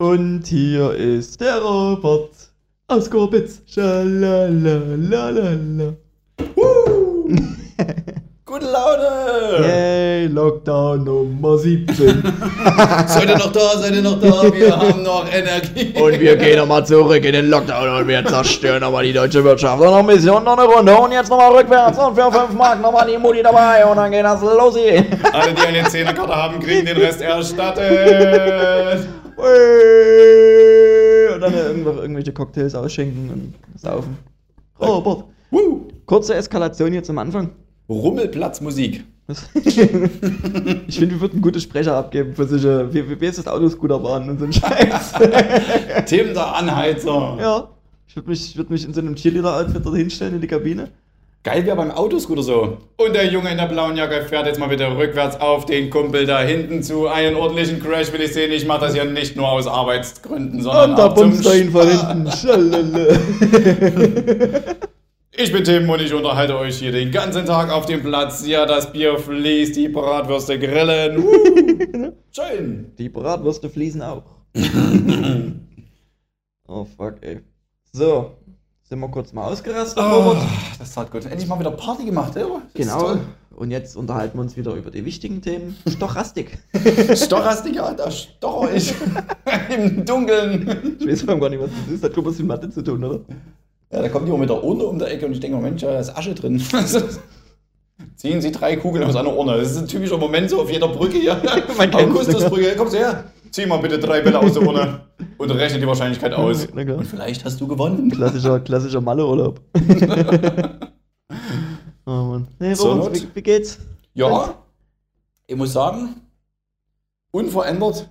Und hier ist der Robert aus Gorbitz. Schalalalala. Gute Laune! Yay, Lockdown Nummer 17. Seid ihr noch da? Seid ihr noch da? Wir haben noch Energie. Und wir gehen nochmal zurück in den Lockdown und wir zerstören nochmal die deutsche Wirtschaft. Und noch ein bisschen und noch eine Runde. Und jetzt nochmal rückwärts und für 5 Mark nochmal die Mutti dabei. Und dann geht das los hier. Alle, die eine Zehnerkarte haben, kriegen den Rest erstattet. Und dann irgendwo- irgendwelche Cocktails ausschenken und saufen. Robert, Woo. kurze Eskalation hier zum Anfang. Rummelplatzmusik. Ich finde, wir würden gute Sprecher abgeben für solche, wie, wie ist das Autoscooterbahn und so ein Scheiß. Tim der Anheizer. ja. Ich würde mich, ich würd mich in so einem Cheerleader-Outfit dort hinstellen in die Kabine. Geil wäre beim Autoscooter so. Und der Junge in der blauen Jacke fährt jetzt mal bitte rückwärts auf den Kumpel da hinten zu. Einen ordentlichen Crash will ich sehen. Ich mache das ja nicht nur aus Arbeitsgründen, sondern Und da auch zum er ihn von hinten. Ich bin Tim und ich unterhalte euch hier den ganzen Tag auf dem Platz. Ja, das Bier fließt, die Bratwürste grillen. Uh, schön. Die Bratwürste fließen auch. oh fuck, ey. So, sind wir kurz mal ausgerastet, Oh, das tat gut. Endlich mal wieder Party gemacht, oder? Das Genau. Und jetzt unterhalten wir uns wieder über die wichtigen Themen. Stochastik. Stochastik, ja, da stocher ich im Dunkeln. Ich weiß gar nicht, was das ist. Hat glaub ich was mit Mathe zu tun, oder? Ja, da kommt jemand mit der Urne um der Ecke und ich denke, Mensch, da ist Asche drin. Ziehen Sie drei Kugeln aus einer Urne. Das ist ein typischer Moment so auf jeder Brücke hier. Augustusbrücke, kommst du her? Zieh mal bitte drei Bälle aus der Urne und rechne die Wahrscheinlichkeit aus. Na klar. Und vielleicht hast du gewonnen. Klassischer, klassischer Malle-Urlaub. oh Mann. Hey, Robert, wie, wie geht's? Ja, ich muss sagen, unverändert,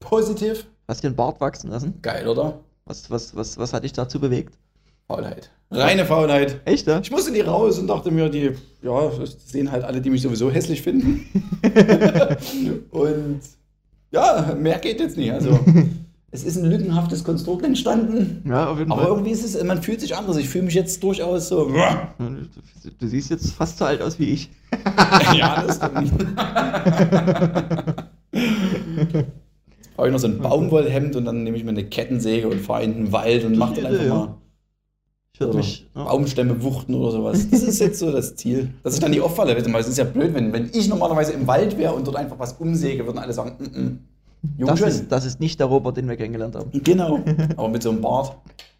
positiv, Hast du den Bart wachsen lassen? geil, oder? Was, was, was, was hat dich dazu bewegt? Faulheit. Reine Faulheit. Echt, ja? Ich musste nie raus und dachte mir, die, ja, das sehen halt alle, die mich sowieso hässlich finden. und ja, mehr geht jetzt nicht. Also, es ist ein lückenhaftes Konstrukt entstanden. Ja, auf jeden Aber Fall. irgendwie ist es, man fühlt sich anders. Ich fühle mich jetzt durchaus so. Du, du siehst jetzt fast so alt aus wie ich. ja, das stimmt. Jetzt brauche ich noch so ein Baumwollhemd und dann nehme ich mir eine Kettensäge und fahre in den Wald und mache dann einfach mal Ich würde so mich. Ja. Baumstämme wuchten oder sowas. Das ist jetzt so das Ziel. Dass ich dann nicht auffalle. Weißt du, Es ist ja blöd, wenn, wenn ich normalerweise im Wald wäre und dort einfach was umsäge, würden alle sagen, mm -mm. Das, ist, das ist nicht der Robert, den wir kennengelernt haben. Genau. Aber mit so einem Bart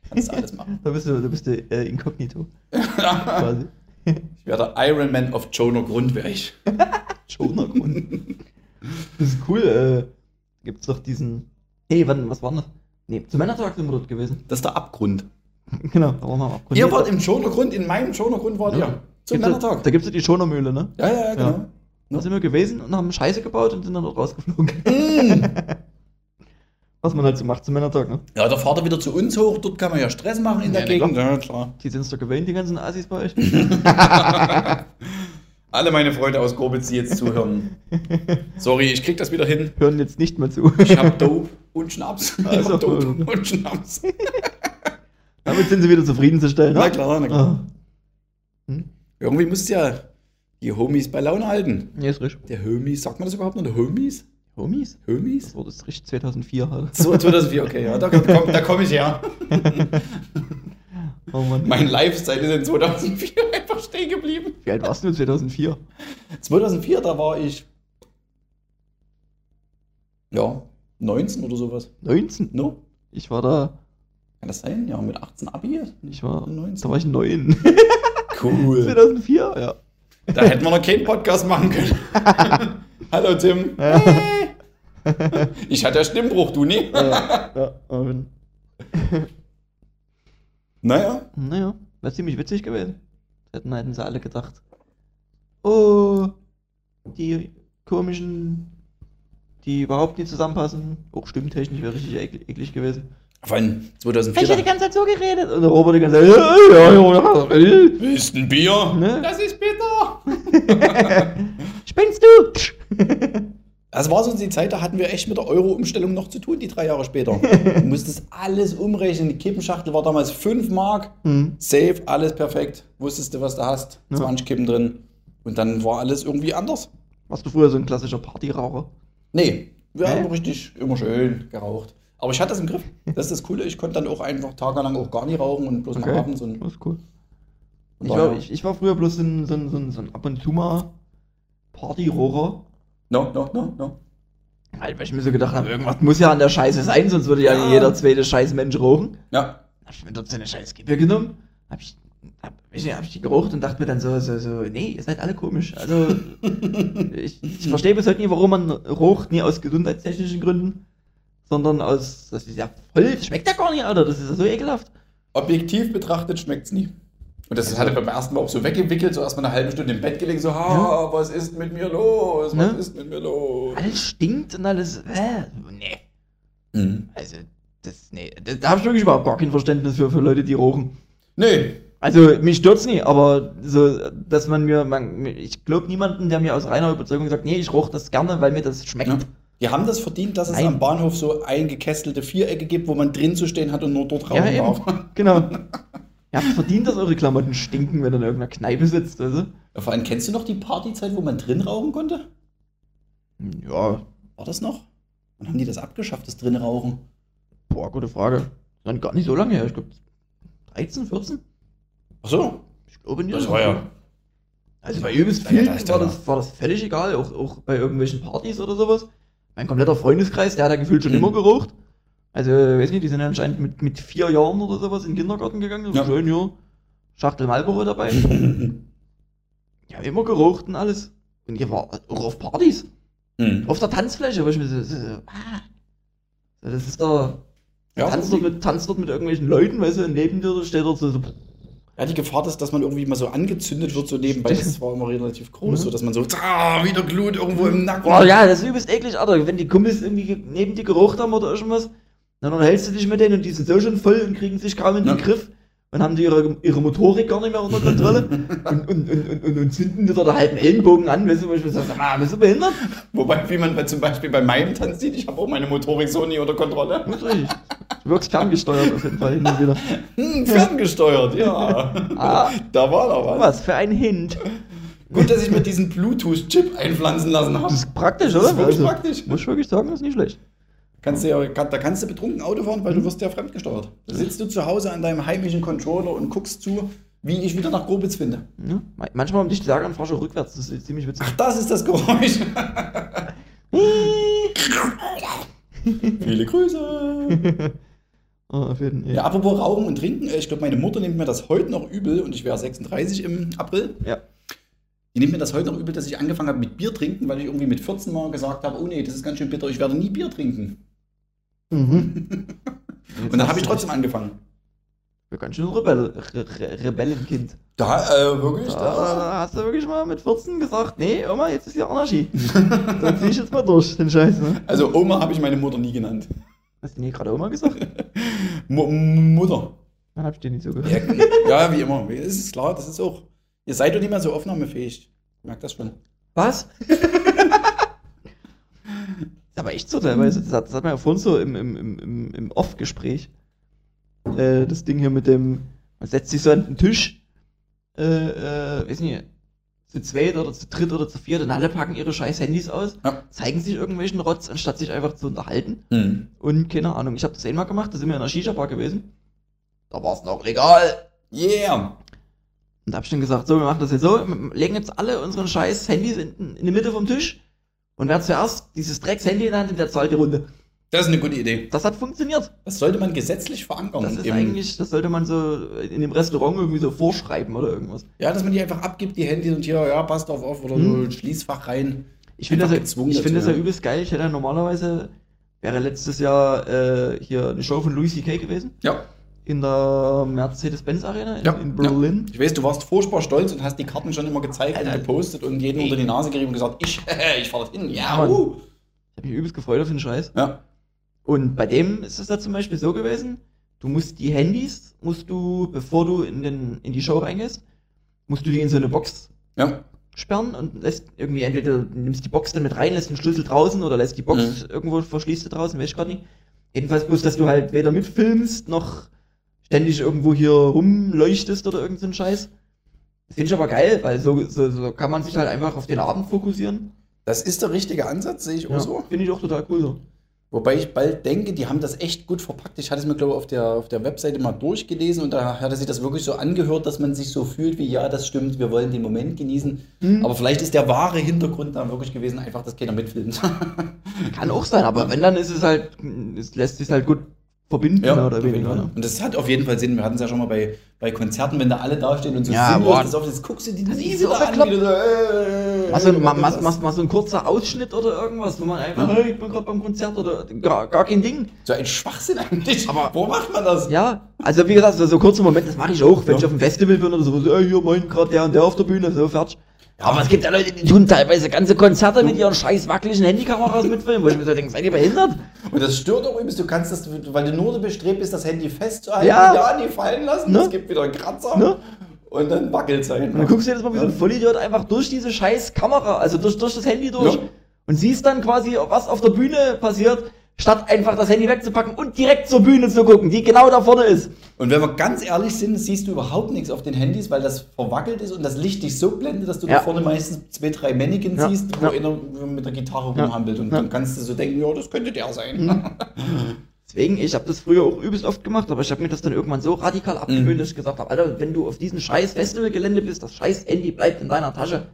kannst du alles machen. Da bist du, da bist du äh, inkognito. quasi. Ich wäre der Iron Man of Jonah Grund, wäre ich. Schoner Grund. Das ist cool. Äh, gibt's doch diesen. Hey, wann, was war denn das? Nee, zum Männertag sind wir dort gewesen. Das ist der Abgrund. Genau, da waren wir Abgrund. Ihr wart im Jonah Grund, in meinem Jonah Grund wart ihr. Zum Gibt's Männertag. da gibt's ja die Schonermühle, ne? Ja, ja, ja, genau. Ja. Da sind wir gewesen und haben Scheiße gebaut und sind dann dort rausgeflogen. Mm. Was man halt so macht zum Männertag, ne? Ja, da fahrt er wieder zu uns hoch, dort kann man ja Stress machen in der Ja, Gegend. klar. Ja, klar. Die sind's doch gewöhnt, die ganzen Assis bei euch. Alle meine Freunde aus Grobitz, die jetzt zuhören. Sorry, ich krieg das wieder hin. Hören jetzt nicht mehr zu. Ich hab Dope und Schnaps. Ich Also, hab Dope und Schnaps. Damit sind sie wieder zufriedenzustellen. Na ne? klar, na klar. Ah. Hm? Irgendwie musst du ja die Homies bei Laune halten. Ja, ist richtig. Der Homies, sagt man das überhaupt noch? Der Homies? Homies? Homies? Das wurde das richtig 2004 halt. So, 2004, okay, ja, da, komm, da komme ich her. Oh Mann. Mein Lifestyle ist in 2004 einfach stehen geblieben. Wie alt warst du 2004? 2004, da war ich, ja, 19 oder sowas. 19? No? Ich war da. Kann das sein? Ja, mit 18 Abi? Ich war. 19. Da war ich 9. Cool. 2004? Ja. Da hätten wir noch keinen Podcast machen können. Hallo Tim. Ich hatte ja Stimmbruch, du nie. ja, ja. Naja. Naja, wäre ziemlich witzig gewesen. Hätten, hätten sie alle gedacht. Oh, die komischen, die überhaupt nicht zusammenpassen. Auch stimmtechnisch wäre richtig eklig gewesen. Vor allem Ich hätte 2004. die ganze Zeit so geredet. Und der Robert die ganze Zeit, ja, ja, ja, ja. Ist ein Bier? Ne? Das ist bitter. Spinnst du? Das war so die Zeit, da hatten wir echt mit der Euro-Umstellung noch zu tun, die drei Jahre später. Du musstest alles umrechnen. Die Kippenschachtel war damals 5 Mark. Hm. Safe, alles perfekt. Wusstest du, was du hast. Ja. 20 Kippen drin. Und dann war alles irgendwie anders. Warst du früher so ein klassischer Partyraucher? Nee, wir Hä? haben richtig immer schön geraucht. Aber ich hatte das im Griff. Das ist das Coole. Ich konnte dann auch einfach tagelang auch gar nicht rauchen und bloß Okay. mal abends. Und Das ist cool. Und Ich war, ich, ich war früher bloß so ein, so ein, so ein, ab und zu mal Partyrohrer. no, no, no, no. Halt, weil ich mir so gedacht habe, irgendwas muss ja an der Scheiße sein, sonst würde ja, Ja. jeder zweite scheiß Mensch rauchen. Ja. Hab ich mir dort so eine scheiß Kippe genommen, hab ich, hab, nicht, hab ich die geraucht und dachte mir dann so, so, so, nee, ihr seid alle komisch. Also, ich, ich verstehe bis heute nie, warum man raucht, nie aus gesundheitstechnischen Gründen, sondern aus, das ist ja voll, das schmeckt ja gar nicht, Alter, das ist ja so ekelhaft. Objektiv betrachtet schmeckt's nie. Und das hatte beim ersten Mal auch so weggewickelt, so erstmal eine halbe Stunde im Bett gelegen, so, ha, was ist mit mir los? Was Ne? ist mit mir los? Alles stinkt und alles, äh, nee. Mhm. Also, das, nee, das, da hab ich wirklich überhaupt gar kein Verständnis für, für Leute, die rauchen. Nee. Also, mich stört's nie, aber so, dass man mir, man, ich glaube niemanden, der mir aus reiner Überzeugung sagt, nee, ich rauche das gerne, weil mir das schmeckt. Ja. Die haben das verdient, dass es Nein. am Bahnhof so eingekestelte Vierecke gibt, wo man drin zu stehen hat und nur dort Ja, rauchen eben. darf. Genau. Ihr habt verdient, dass eure Klamotten stinken, wenn ihr in irgendeiner Kneipe sitzt, du? Ja, Vor allem, kennst du noch die Partyzeit, wo man drin rauchen konnte? Ja, War das noch? Wann haben die das abgeschafft, das drin rauchen? boah, gute Frage. Dann gar nicht so lange her, ich glaube 13, 14? Ach so. Ich glaube nicht. Das war ja. Also bei übelst Ja, vielen war, das, war das völlig egal, auch, auch bei irgendwelchen Partys oder sowas. Mein kompletter Freundeskreis, der hat da gefühlt schon Mhm. immer geraucht. Also, weiß nicht, die sind anscheinend mit, mit vier Jahren oder sowas in den Kindergarten gegangen. So Ja. schön, ja. Schachtel Marlboro dabei. ja, immer geraucht und alles. Und ihr war auch auf Partys. Hm. Auf der Tanzfläche, wo ich mir so, so, so ah. So, Das ist da. Ja, tanzt, dort mit, tanzt dort mit irgendwelchen Leuten, weißt du, und neben dir steht dort so, so Ja, die Gefahr ist, dass man irgendwie mal so angezündet wird, so nebenbei. Das war immer relativ groß, Mhm. so dass man so, ah, wieder Glut irgendwo im Nacken. Boah, ja, das ist übelst eklig, Alter. Wenn die Kumpels irgendwie ge- neben dir geraucht haben oder irgendwas, dann unterhältst du dich mit denen und die sind so schon voll und kriegen sich kaum in den Ja. Griff und haben die ihre, ihre Motorik gar nicht mehr unter Kontrolle und, und, und, und, und, zünden dir da den halben Ellenbogen an, weißt du, wo ich mir so, sag mal, bist du behindert? Wobei, wie man zum Beispiel bei meinem Tanz sieht, ich habe auch meine Motorik so nie unter Kontrolle. Ich. Du wirkst ferngesteuert auf jeden Fall hin und wieder. Hm, ferngesteuert, ja. Ah. Da war doch was. Was für ein Hint. Gut, dass ich mir diesen Bluetooth-Chip einpflanzen lassen habe. Das ist praktisch, Das oder? ist wirklich praktisch. Muss ich wirklich sagen, das ist nicht schlecht. Kannst du ja, da kannst du betrunken Auto fahren, weil du wirst ja fremdgesteuert. Da sitzt du zu Hause an deinem heimischen Controller und guckst zu, wie ich wieder nach Grobitz finde. Ja? Ma- Manchmal um dich sagen, fahr schon rückwärts, das ist ziemlich witzig. Ach, das ist das Geräusch. Viele Grüße. oh, jeden. Ja, apropos Rauchen und Trinken, äh, ich glaube, meine Mutter nimmt mir das heute noch übel und ich wäre 36 im April. ja. Die nimmt mir das heute noch übel, dass ich angefangen habe mit Bier trinken, weil ich irgendwie mit 14 Mal gesagt habe, oh nee, das ist ganz schön bitter, ich werde nie Bier trinken. Mhm. Und dann habe ich trotzdem angefangen. Ja, ganz schön Rebell, Re Re Rebellenkind. Da, äh, wirklich? Da, Da. hast du wirklich mal mit 14 gesagt, nee, Oma, jetzt ist hier Anarchie. da zieh ich jetzt mal durch, den Scheiß, ne? Also Oma habe ich meine Mutter nie genannt. Hast du nie gerade Oma gesagt? Mu Mutter. Dann hab ich dir nicht so Ja, gehört. ja, wie immer. Es ist klar, das ist auch. Ihr seid doch nicht mehr so aufnahmefähig. Ich merke das schon. Was? Aber echt so teilweise. Das hat, das hat man ja vorhin so im, im, im, im, Off-Gespräch. Äh, das Ding hier mit dem, man setzt sich so an den Tisch, äh, äh, weiß nicht, zu zweit oder zu dritt oder zu viert und alle packen ihre scheiß Handys aus, Ja. zeigen sich irgendwelchen Rotz, anstatt sich einfach zu unterhalten. Hm. Und keine Ahnung, ich habe das einmal gemacht, da sind wir in einer Shisha-Bar gewesen. Da war es noch legal. Yeah. Und da hab ich dann gesagt, so, wir machen das jetzt so, wir legen jetzt alle unseren scheiß Handys in, in die Mitte vom Tisch und wer zuerst dieses Drecks-Handy in der Hand der zahlt die Runde. Das ist eine gute Idee. Das hat funktioniert. Das sollte man gesetzlich verankern. Das ist eigentlich, das sollte man so in dem Restaurant irgendwie so vorschreiben oder irgendwas. Ja, dass man die einfach abgibt, die Handys und hier, ja, passt auf auf oder Hm. so Schließfach rein. Ich finde das, ja- ich finde das ja. übelst geil. Ich hätte ja normalerweise, wäre letztes Jahr äh, hier eine Show von Louis C.K. gewesen. Ja. In der Mercedes-Benz Arena in, Ja, in Berlin. Ich weiß, du warst furchtbar stolz und hast die Karten schon immer gezeigt Alter. und gepostet und jeden Ey. unter die Nase gerieben und gesagt, ich, ich fahr dorthin. Ja, Ja, uh. Ich habe mich übelst gefreut auf den Scheiß. Ja. Und bei dem ist es da zum Beispiel so gewesen, du musst die Handys, musst du, bevor du in, den, in die Show reingehst, musst du die in so eine Box Ja. sperren und lässt irgendwie entweder du nimmst die Box dann mit rein, lässt den Schlüssel draußen oder lässt die Box Mhm. irgendwo verschließt du draußen, weiß ich gerade nicht. Jedenfalls bloß, dass du halt weder mitfilmst noch ständig irgendwo hier rumleuchtest oder irgend so Scheiß. Das finde ich aber geil, weil so, so, so kann man sich halt einfach auf den Abend fokussieren. Das ist der richtige Ansatz, sehe ich auch Ja, so. Finde ich auch total cool so. Wobei ich bald denke, die haben das echt gut verpackt. Ich hatte es mir, glaube ich, auf der, auf der Webseite mal durchgelesen und da hatte sich das wirklich so angehört, dass man sich so fühlt wie, ja, das stimmt, wir wollen den Moment genießen. Mhm. Aber vielleicht ist der wahre Hintergrund da wirklich gewesen, einfach, dass keiner mitfilmt. Kann auch sein, aber wenn, dann ist es halt, es lässt sich halt gut verbinden, mehr oder weniger. Ne? Und das hat auf jeden Fall Sinn. Wir hatten es ja schon mal bei, bei Konzerten, wenn da alle dastehen und so Ja, sinnlos boah. das auf, jetzt guckst du die Das wieder so an, bekloppt. wie du so, äh, Mal so, ein- mal, was mal, mal, mal so ein kurzer Ausschnitt oder irgendwas, wo man einfach, Ja. hey, ich bin gerade beim Konzert oder gar, gar kein Ding. so ein Schwachsinn eigentlich. Aber- wo macht man das? Ja, also wie gesagt, so, so kurze Momente, das mache ich auch, wenn Ja. ich auf einem Festival bin oder so, so hey, hier, moin, gerade der und der auf der Bühne, so fertig. Aber es gibt ja Leute, die tun teilweise ganze Konzerte mit ihren scheiß wackeligen Handykameras mitfilmen, wo ich mir so denke, seid ihr behindert? Und das stört auch übelst. Du kannst das, weil du nur so bestrebt bist, das Handy festzuhalten, Ja. ja, nie fallen lassen. Ne? Es gibt wieder einen Kratzer. Ne? Und dann wackelt es Und dann guckst du jedes Mal wie so ein Vollidiot einfach durch diese scheiß Kamera, also durch, durch das Handy durch Ja. und siehst dann quasi, was auf der Bühne passiert, statt einfach das Handy wegzupacken und direkt zur Bühne zu gucken, die genau da vorne ist. Und wenn wir ganz ehrlich sind, siehst du überhaupt nichts auf den Handys, weil das verwackelt ist und das Licht dich so blendet, dass du Ja. da vorne meistens zwei, drei Mannequins Ja. siehst, wo Ja. einer mit der Gitarre rumhampelt. Und dann kannst du so denken, ja, das könnte der sein. Deswegen, ich habe das früher auch übelst oft gemacht, aber ich habe mir das dann irgendwann so radikal abgewöhnt, Mhm. dass ich gesagt habe, Alter, wenn du auf diesem scheiß Festivalgelände bist, das scheiß Handy bleibt in deiner Tasche.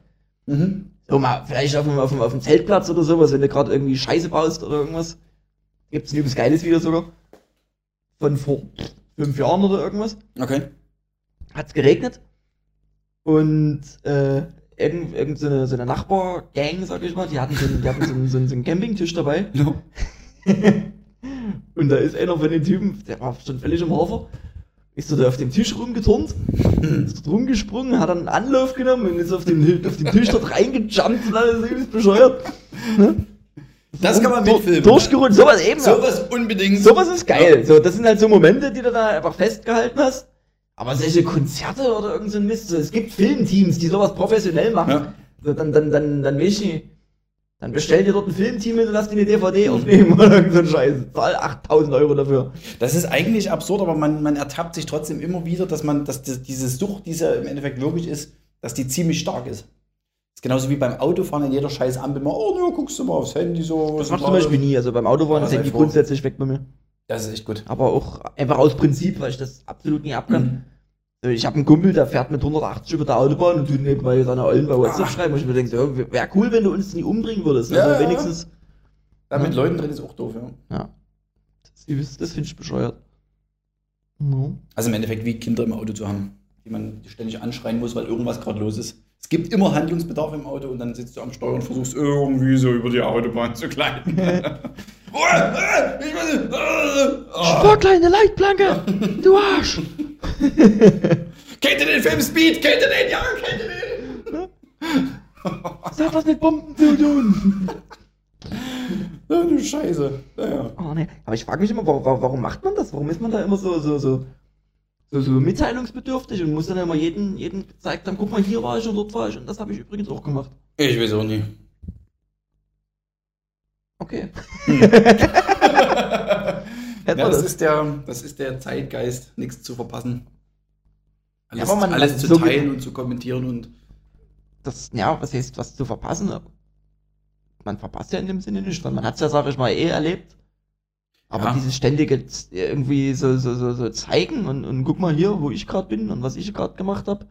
Mhm. So mal, vielleicht auf dem, auf dem, auf dem Zeltplatz oder sowas, wenn du gerade irgendwie Scheiße baust oder irgendwas. Gibt's ein übelst geiles Video sogar. Von vor fünf Jahren oder irgendwas. Okay. Hat's geregnet. Und äh, irgend, irgend so eine, so eine Nachbargang, sag ich mal, die hatten so einen, die hatten so einen, so einen, so einen Campingtisch dabei. No. Und da ist einer von den Typen, der war schon völlig im Hafer, ist so da auf dem Tisch rumgeturnt, ist dort rumgesprungen, hat dann einen Anlauf genommen und ist auf den, auf den Tisch dort reingejumpt und alles übelst bescheuert. Ne? Das kann man mitfilmen. Durchgerutscht, sowas eben. Sowas unbedingt. Sowas ist geil. So, das sind halt so Momente, die du da einfach festgehalten hast. Aber solche Konzerte oder irgend so ein Mist, so, es gibt Filmteams, die sowas professionell machen. Ja. So, dann, dann, dann, dann will ich nicht. Dann bestell dir dort ein Filmteam und lass dir eine DVD aufnehmen oder irgend so ein Scheiß. Zahl 8000 Euro dafür. Das ist eigentlich absurd, aber man, man ertappt sich trotzdem immer wieder, dass man, dass das, diese Sucht, die es ja im Endeffekt wirklich ist, dass die ziemlich stark ist. Das ist genauso wie beim Autofahren in jeder scheiß Ampel mal, oh, ja, guckst du mal aufs Handy so. Das macht zum Beispiel nie. Also beim Autofahren Ja, ist Handy grundsätzlich weg bei mir. Das ist echt gut. Aber auch einfach aus Prinzip, weil ich das absolut nie abkann. Mhm. Ich habe einen Kumpel, der fährt mit 180 über der Autobahn und tut nebenbei seine Ollen bei WhatsApp schreiben. Und ich mir denke, so, wäre cool, wenn du uns nie umbringen würdest. Ja, also ja. wenigstens. Da mit Ja. Leuten drin ist auch doof, ja. Ja. Das, das finde ich bescheuert. No. Also im Endeffekt wie Kinder im Auto zu haben, die man ständig anschreien muss, weil irgendwas gerade los ist. Es gibt immer Handlungsbedarf im Auto und dann sitzt du am Steuer und versuchst irgendwie so über die Autobahn zu gleiten. Oh, äh, äh, oh. Sportler, Leitplanke! Du Arsch! Kennt ihr den Film Speed? Kennt ihr den? Ja, kennt ihr den? Das hat was mit Bomben zu tun. Du Scheiße. Naja. Oh nee. Aber ich frage mich immer, warum, warum macht man das? Warum ist man da immer so, so, so, so, so mitteilungsbedürftig und muss dann immer jeden, jeden gezeigt haben, guck mal, hier war ich und dort war ich und das habe ich übrigens auch gemacht. Ich weiß auch nicht. Okay. Hm. Ja, das, das. ist der, das ist der Zeitgeist, nichts zu verpassen. Alles, aber man- alles zu so teilen ge- und zu kommentieren und. das, ja, was heißt, was zu verpassen? Man verpasst ja in dem Sinne nicht, weil man hat es ja, sag ich mal, eh erlebt. Aber Ja. dieses ständige z- irgendwie so, so, so, so zeigen und, und guck mal hier, wo ich gerade bin und was ich gerade gemacht habe.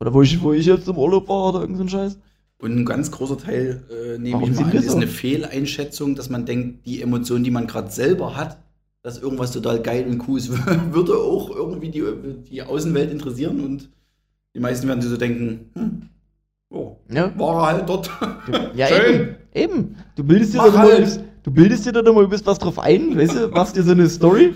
Oder wo ich, wo ich jetzt im Urlaub war oder irgend so Scheiß. Und ein ganz großer Teil, äh, nehme ich mal an, ist so? eine Fehleinschätzung, dass man denkt, die Emotion, die man gerade selber hat, dass irgendwas total geil und cool ist, würde auch irgendwie die, die Außenwelt interessieren und die meisten werden so denken, hm, oh, Ja, war er halt dort. ja Schön. eben. Eben. Du bildest dir Mach halt. Du bildest dir dann mal übelst was drauf ein, weißt du, machst dir so eine Story.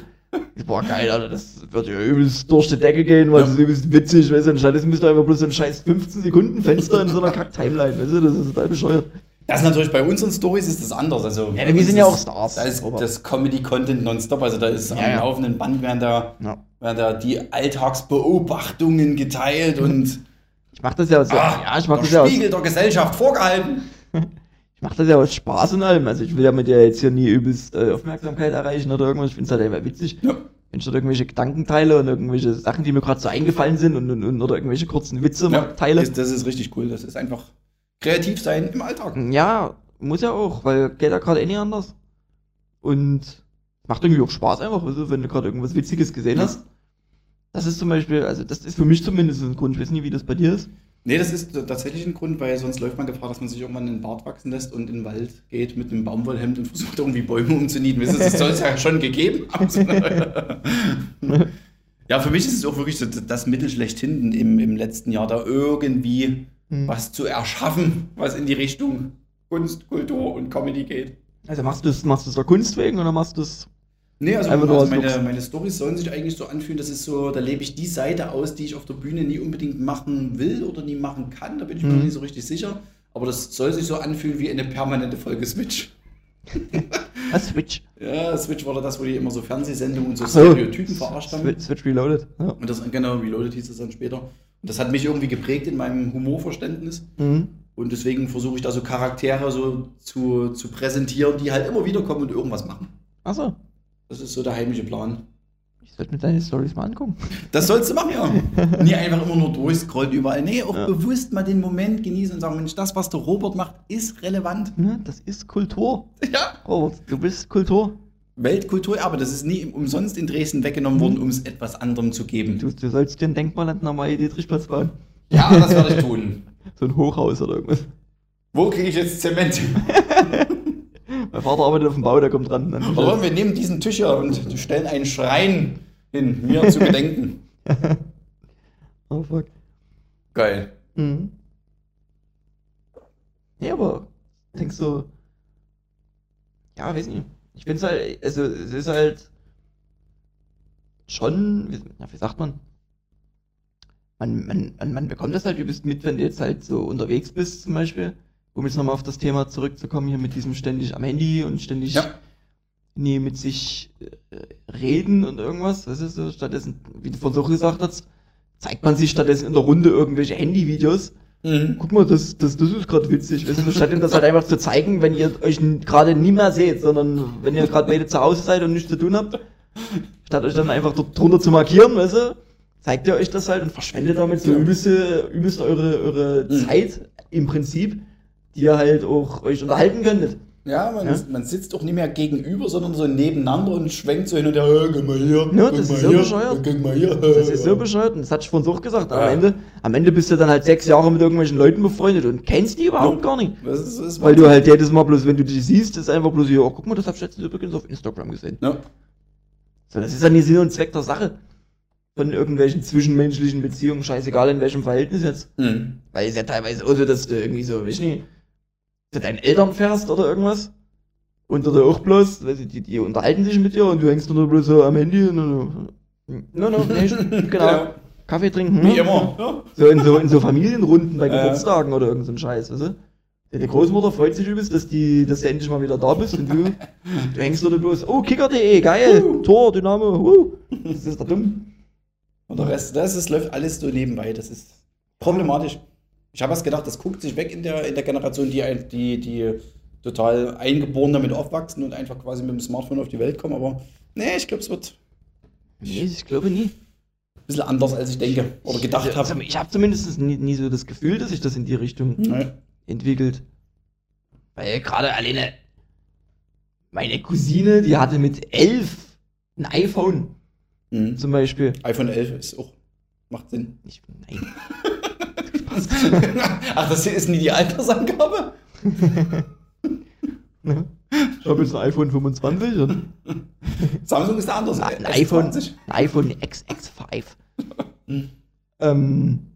Boah, geil, Alter, das wird ja übelst durch die Decke gehen, weil Ja. das ist übelst witzig, weißt du, und stattdessen bist du einfach bloß so ein scheiß 15 Sekunden Fenster in so einer Kack-Timeline, weißt du, das ist total bescheuert. Das ist natürlich bei unseren Stories ist das anders. Also, Ja, wir sind ja auch Stars. Da ist das Comedy-Content nonstop. Also da ist Ja, am ja. laufenden Band werden da, Ja. werden da die Alltagsbeobachtungen geteilt und Ich mach das ja aus, ah, ja, ich mach das ja aus, Spiegel der Gesellschaft vorgehalten. ich mach das ja aus Spaß und allem. Also ich will ja mit dir jetzt hier nie übelst äh, Aufmerksamkeit erreichen oder irgendwas. Ich find's halt einfach witzig. Ja. Wenn ich dort irgendwelche Gedanken teile und irgendwelche Sachen, die mir gerade so eingefallen sind und, und, und oder irgendwelche kurzen Witze Ja, teile. ist, das ist richtig cool. Das ist einfach kreativ sein im Alltag. Ja, muss ja auch, weil geht ja gerade eh nicht anders. Und macht irgendwie auch Spaß einfach, du, wenn du gerade irgendwas Witziges gesehen Ja. hast. Das ist zum Beispiel, also das ist für mich zumindest ein Grund. Ich weiß nicht, wie das bei dir ist. Nee, das ist tatsächlich ein Grund, weil sonst läuft man Gefahr, dass man sich irgendwann einen Bart wachsen lässt und in den Wald geht mit einem Baumwollhemd und versucht irgendwie Bäume umzunieten. Das soll es ja schon gegeben haben. ja, für mich ist es auch wirklich so das Mittel schlechthin im, im letzten Jahr, da irgendwie Hm. was zu erschaffen, was in die Richtung Kunst, Kultur und Comedy geht. Also machst du es machst du es der Kunst wegen oder machst du es. Nee, also, also meine, meine Storys sollen sich eigentlich so anfühlen, das ist so, da lebe ich die Seite aus, die ich auf der Bühne nie unbedingt machen will oder nie machen kann, da bin ich mir Mhm. noch nicht so richtig sicher. Aber das soll sich so anfühlen wie eine permanente Folge Switch. Was? Switch. Ja, Switch war da das, wo die immer so Fernsehsendungen und so so. Stereotypen verarscht haben. Switch, Switch Reloaded. Ja. Und das, genau, Reloaded hieß es dann später. Und das hat mich irgendwie geprägt in meinem Humorverständnis. Mhm. Und deswegen versuche ich da so Charaktere so zu, zu präsentieren, die halt immer wieder kommen und irgendwas machen. Achso. Das ist so der heimliche Plan. Ich sollte mir deine Stories mal angucken. Das sollst du machen, ja. Nie einfach immer nur durchscrollen überall. Nee, auch Ja. bewusst mal den Moment genießen und sagen, Mensch, das, was der Robert macht, ist relevant. Ne? Das ist Kultur. Ja. Robert, du bist Kultur. Weltkultur, aber das ist nie umsonst in Dresden weggenommen worden, um es etwas anderem zu geben. Du, du sollst dir ein Denkmal an Neue Dietrichplatz bauen. Ja, das werde ich tun. So ein Hochhaus oder irgendwas. Wo kriege ich jetzt Zement? Mein Vater arbeitet auf dem Bau, der kommt dran. Dann wir nehmen diesen Tisch hier und stellen einen Schrein hin, mir zu gedenken. oh fuck. Geil. Mhm. Ja, aber denkst du, ja, weiß nicht. Ich finde es halt, also es ist halt schon, wie, ja, wie sagt man? Man, man, man, man bekommt das halt übelst mit, wenn du jetzt halt so unterwegs bist zum Beispiel. Um jetzt nochmal auf das Thema zurückzukommen, hier mit diesem ständig am Handy und ständig Ja. nie mit sich äh, reden und irgendwas. Das ist so, stattdessen, wie du vorhin so gesagt hast, zeigt man sich stattdessen in der Runde irgendwelche Handyvideos. Mhm. Guck mal, das, das, das ist gerade witzig. Weißt du, statt ihm das halt einfach zu zeigen, wenn ihr euch gerade nie mehr seht, sondern wenn ihr gerade beide zu Hause seid und nichts zu tun habt, statt euch dann einfach dort drunter zu markieren, weißt du, zeigt ihr euch das halt und verschwendet damit so übelste, übelst eure, eure Mhm. Zeit im Prinzip, ihr halt auch euch unterhalten könntet. Ja, man, Ja. man sitzt doch nicht mehr gegenüber, sondern so nebeneinander und schwenkt so hin und her. Hey, guck mal hier. Ja, das ist so hier, bescheuert. Guck mal hier. Das ist so bescheuert und das hatte ich vorhin auch gesagt. Am Ja. Ende, am Ende bist du dann halt sechs Jahre mit irgendwelchen Leuten befreundet und kennst die überhaupt gar nicht. Das ist, das Weil du halt jedes Mal bloß, wenn du die siehst, ist einfach bloß hier, oh, guck mal, das hab ich letztens übrigens auf Instagram gesehen. Ja. So, das ist dann die Sinn und Zweck der Sache. Von irgendwelchen zwischenmenschlichen Beziehungen, scheißegal in welchem Verhältnis jetzt. Mhm. Weil es ja teilweise auch so, dass du irgendwie so, weiß ich nicht, zu deinen Eltern fährst oder irgendwas. Und oder auch bloß, weiß ich, die, die unterhalten sich mit dir und du hängst nur bloß so am Handy. und dann- No, no, nee, genau. Ja. Kaffee trinken. Wie hm? immer. Ja. So in so, in so Familienrunden bei. Geburtstagen oder irgend so ein Scheiß, weißt du? Die Großmutter freut sich übelst, dass, die, dass du endlich mal wieder da bist und du, du hängst dort bloß, oh, kicker.de, geil, Uh. Tor, Dynamo, uh. Das ist doch dumm. Und der Rest, das ist, läuft alles so nebenbei. Das ist problematisch. Ich habe was gedacht, das guckt sich weg in der, in der Generation, die, die, die total eingeboren damit aufwachsen und einfach quasi mit dem Smartphone auf die Welt kommen. Aber nee, ich glaube, es wird Nee, ich glaube nie. ein bisschen anders, als ich denke oder gedacht Also, habe. ich habe zumindest nie, nie so das Gefühl, dass sich das in die Richtung Nee. entwickelt. Weil gerade alleine meine Cousine, die hatte mit elf ein iPhone Mhm. zum Beispiel. iPhone 11 ist auch, macht Sinn. Ich, nein. Ach, das hier ist nie die Altersangabe? Ne? Ich habe jetzt ein iPhone 25 und Samsung ist der andere. ein iPhone, S20. ein iPhone XX5. Hm. ähm,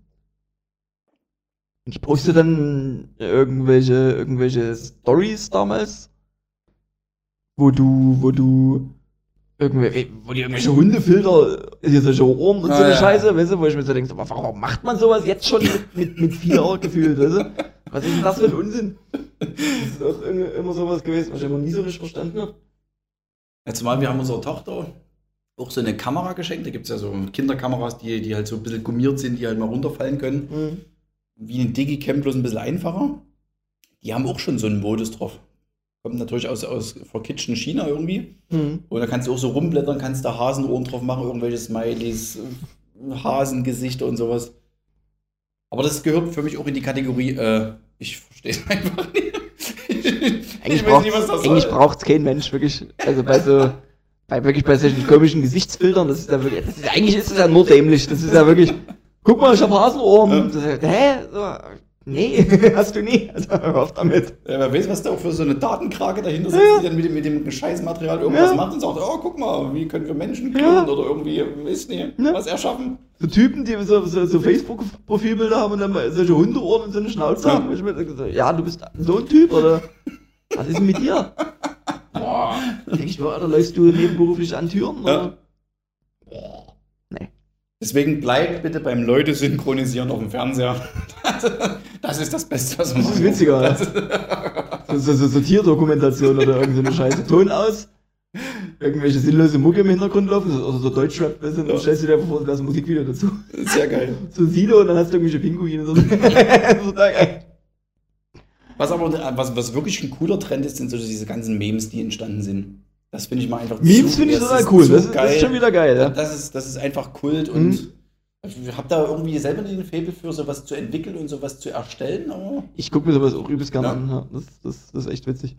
ich poste dann irgendwelche, irgendwelche Stories damals, wo du, wo du irgendwelche, wo die irgendwelche Hundefilter, hier solche Ohren und so Ja, eine ja. Scheiße, weißt du, wo ich mir so denke, warum macht man sowas jetzt schon mit, mit, mit vier gefühlt, weißt du? Was ist denn das für ein Unsinn? Das ist auch immer immer sowas gewesen, was ich immer nie so richtig verstanden habe. Jetzt mal, wir haben unserer Tochter auch so eine Kamera geschenkt. Da gibt es ja so Kinderkameras, die, die halt so ein bisschen gummiert sind, die halt mal runterfallen können. Mhm. Wie ein Digicam, bloß ein bisschen einfacher. Die haben auch schon so einen Modus drauf. Kommt natürlich aus, aus verkitschten China irgendwie. Mhm. Und da kannst du auch so rumblättern, kannst da Hasenohren drauf machen, irgendwelche Smileys, Hasengesichter und sowas. Aber das gehört für mich auch in die Kategorie, äh, ich verstehe es einfach nicht. Eigentlich braucht nicht, was das eigentlich soll. braucht's kein Mensch, wirklich. Also bei so, bei wirklich bei solchen komischen Gesichtsbildern, das ist ja wirklich, das ist, eigentlich ist es ja nur dämlich. Das ist ja wirklich, guck mal, ich hab Hasenohren. Das ja, hä? Nee, hast du nie. Also hör auf damit. Ja, wer weiß, was da auch für so eine Datenkrake dahinter sitzt, die dann mit dem, mit dem Scheißmaterial irgendwas Ja. macht und sagt, oh, guck mal, wie können wir Menschen Ja. klonen oder irgendwie, weiß nicht, Ja. was erschaffen. So Typen, die so, so, so Facebook-Profilbilder haben und dann mal solche Hundeohren und so eine Schnauze Ja. haben. Ich mir so, ja, du bist so ein Typ, oder? Was ist denn mit dir? Boah. Denk ich mir, Alter, läufst du nebenberuflich an Türen? Ja. Oder? Boah. Nee. Deswegen bleibt bitte beim Leute synchronisieren auf dem Fernseher. Das ist das Beste, was man Das ist witziger, kann. So, so, so, so Tierdokumentation oder irgendeine Scheiße. Ton aus. Irgendwelche sinnlose Mucke im Hintergrund laufen, so- oder so Deutschrap, weißt du, und dann stellst du dir vor, das Musikvideo dazu. Sehr geil. So Silo und dann hast du irgendwelche Pinguine. So. Geil. Was aber was, was wirklich ein cooler Trend ist, sind so diese ganzen Memes, die entstanden sind. Das finde ich mal einfach Memes finde ich das total cool. Das ist, das ist schon wieder geil, ja. Das ist, das ist einfach Kult Mhm. Ich habe da irgendwie selber den Faible für, sowas zu entwickeln und sowas zu erstellen. Ich gucke mir sowas auch übelst gerne Ja. an. Ja. Das, das, das ist echt witzig.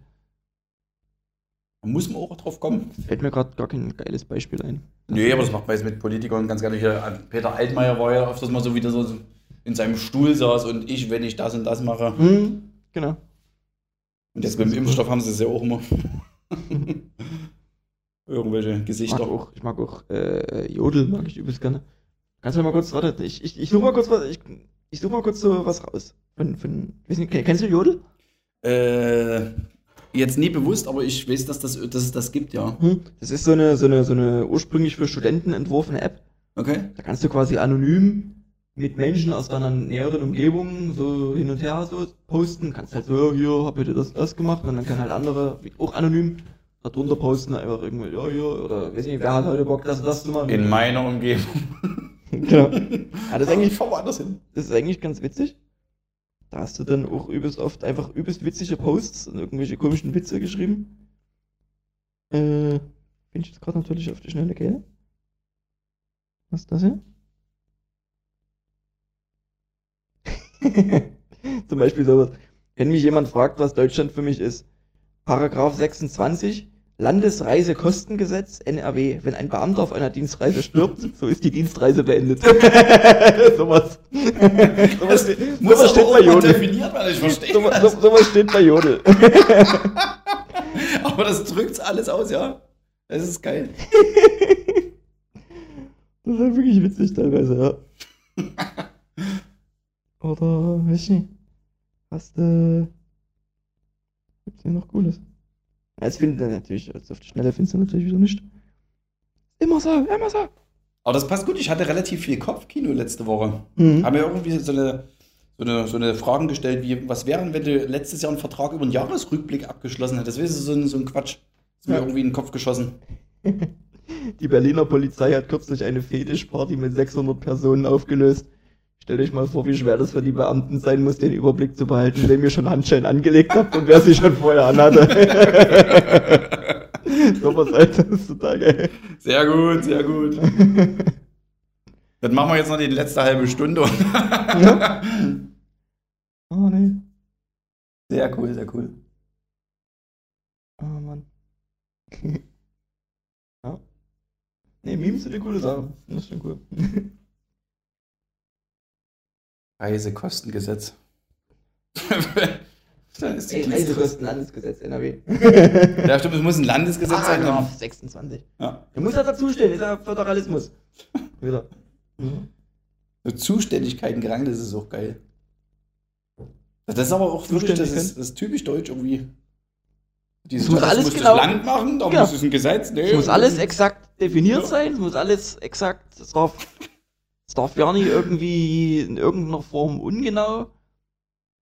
da muss man auch drauf kommen. Fällt mir gerade gar kein geiles Beispiel ein. Nee, aber das macht man jetzt mit Politikern ganz gerne. Hier, Peter Altmaier war ja öfters mal so wieder so in seinem Stuhl saß und ich, wenn ich das und das mache. Hm, genau. Und jetzt beim Impfstoff haben sie es ja auch immer. Irgendwelche Ich mag Gesichter. auch, ich mag auch äh, Jodel, mag ich übelst gerne. Kannst du mal kurz, warte, ich, ich, ich suche mal kurz was, ich, ich suche mal kurz so was raus. Von, von, nicht, kennst du Jodel? Äh, jetzt nie bewusst, aber ich weiß, dass, das, dass es das gibt, ja. Hm? Das ist so eine, so eine, so eine ursprünglich für Studenten entworfene App. Okay. Da kannst du quasi anonym mit Menschen aus deiner näheren Umgebung so hin und her so posten. Kannst halt so, ja, hier, hab ich das, das gemacht. Und dann kann halt andere, auch anonym, darunter posten, einfach irgendwie, ja, hier, oder weiß nicht, wer hat heute Bock, das das zu machen. In meiner Umgebung. genau. Ja, das ist eigentlich ich fahr woanders hin. Das ist eigentlich ganz witzig. Da hast du dann auch übelst oft einfach übelst witzige Posts und irgendwelche komischen Witze geschrieben. Äh, bin ich jetzt gerade natürlich auf die schnelle Kehle. Was ist das hier? Zum Beispiel sowas. Wenn mich jemand fragt, was Deutschland für mich ist. Paragraph 26, Landesreisekostengesetz, NRW. Wenn ein Beamter auf einer Dienstreise stirbt, so ist die Dienstreise beendet. sowas. sowas steht, Muss sowas steht aber bei Jodel. definiert ich verstehe das. so, sowas steht bei Jodel. Aber das drückt's alles aus, ja. Es ist geil. Das ist wirklich witzig teilweise, ja. Oder, weiß ich nicht. Hast du. Gibt's hier noch Cooles? Jetzt findet er natürlich, also auf die Schnelle findest du natürlich wieder nicht. Immer so, immer so. Aber das passt gut. Ich hatte relativ viel Kopfkino letzte Woche. Mhm. Haben wir irgendwie so eine, so eine, so eine Fragen gestellt, wie, was wären, wenn du letztes Jahr einen Vertrag über einen Jahresrückblick abgeschlossen hättest? Weißt du, so ein, so ein Quatsch. Ist mir Ja. irgendwie in den Kopf geschossen. Die Berliner Polizei hat kürzlich eine Fetischparty mit 600 Personen aufgelöst. Stellt euch mal vor, wie schwer das für die Beamten sein muss, den Überblick zu behalten, wem ihr schon Handschellen angelegt habt und wer sie schon vorher anhatte. so was, ist total geil. Sehr gut, sehr gut. Dann machen wir jetzt noch die letzte halbe Stunde. Ja. Oh, nee. Sehr cool, sehr cool. Oh, Mann. ja. Nee, Memes sind eine coole Sache. Das ist schon cool. Reisekostengesetz. Dann ist die Ey, Reisekostenlandesgesetz NRW. ja, stimmt, es muss ein Landesgesetz sein. Paragraph 26. Ja. Er muss ja dazustehen, ist ja Föderalismus. Wieder. Mhm. So Zuständigkeiten gerankt, das ist auch geil. Das ist aber auch wirklich, das ist, das ist typisch deutsch irgendwie. Dieses, Es muss das alles muss genau- das Land machen, da Ja. muss es ein Gesetz. Nee, Es muss alles exakt definiert Ja. sein, es muss alles exakt, darf, es darf ja nicht irgendwie in irgendeiner Form ungenau,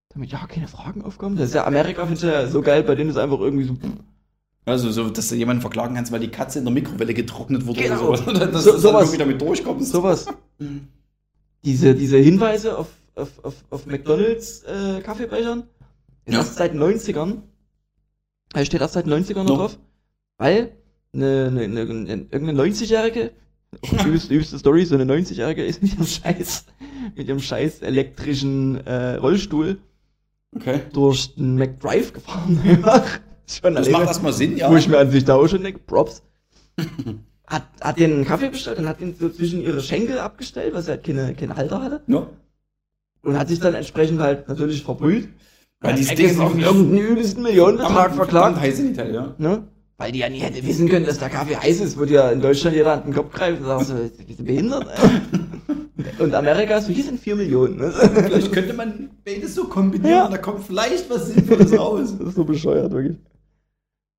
damit ja keine Fragen aufkommen. Das ist ja Amerika, finde ich ja so geil, bei denen ist einfach irgendwie so, Also, so, dass du jemanden verklagen kannst, weil die Katze in der Mikrowelle getrocknet wurde Genau. oder sowas. Dass So- du sowas. irgendwie damit durchkommst. sowas. Diese, diese Hinweise auf, auf, auf, auf McDonalds äh, Kaffeebechern ist Ja. erst seit 90ern. Da steht erst seit 90ern noch No. drauf. Weil eine, eine, eine, irgendeine 90-Jährige, übelste, übelste Story, so eine 90-Jährige ist mit ihrem scheiß, mit ihrem scheiß elektrischen äh, Rollstuhl Okay. durch den McDrive gefahren. Schon Das alleine, macht erstmal Sinn, ja. Wo ich mir an sich da auch schon denke, Props. hat, hat den einen Kaffee bestellt und hat den so zwischen ihre Schenkel abgestellt, was halt keine, keine Halter hatte. ja. Und hat sich dann entsprechend halt natürlich verbrüht. Weil die dieses Ding Ding auf irgendeinen übelsten Millionenbetrag verklagt. heiß in Italien, ja. Ne? Weil die ja nie hätte wissen können, dass der Kaffee heiß ist, würde ja in Deutschland jeder an den Kopf greifen und sagen so, bist du behindert? ey? und Amerika so, hier sind 4 Millionen. Ne? Vielleicht könnte man beides so kombinieren Ja. und da kommt vielleicht was Sinnvolles raus. Das ist so bescheuert, wirklich.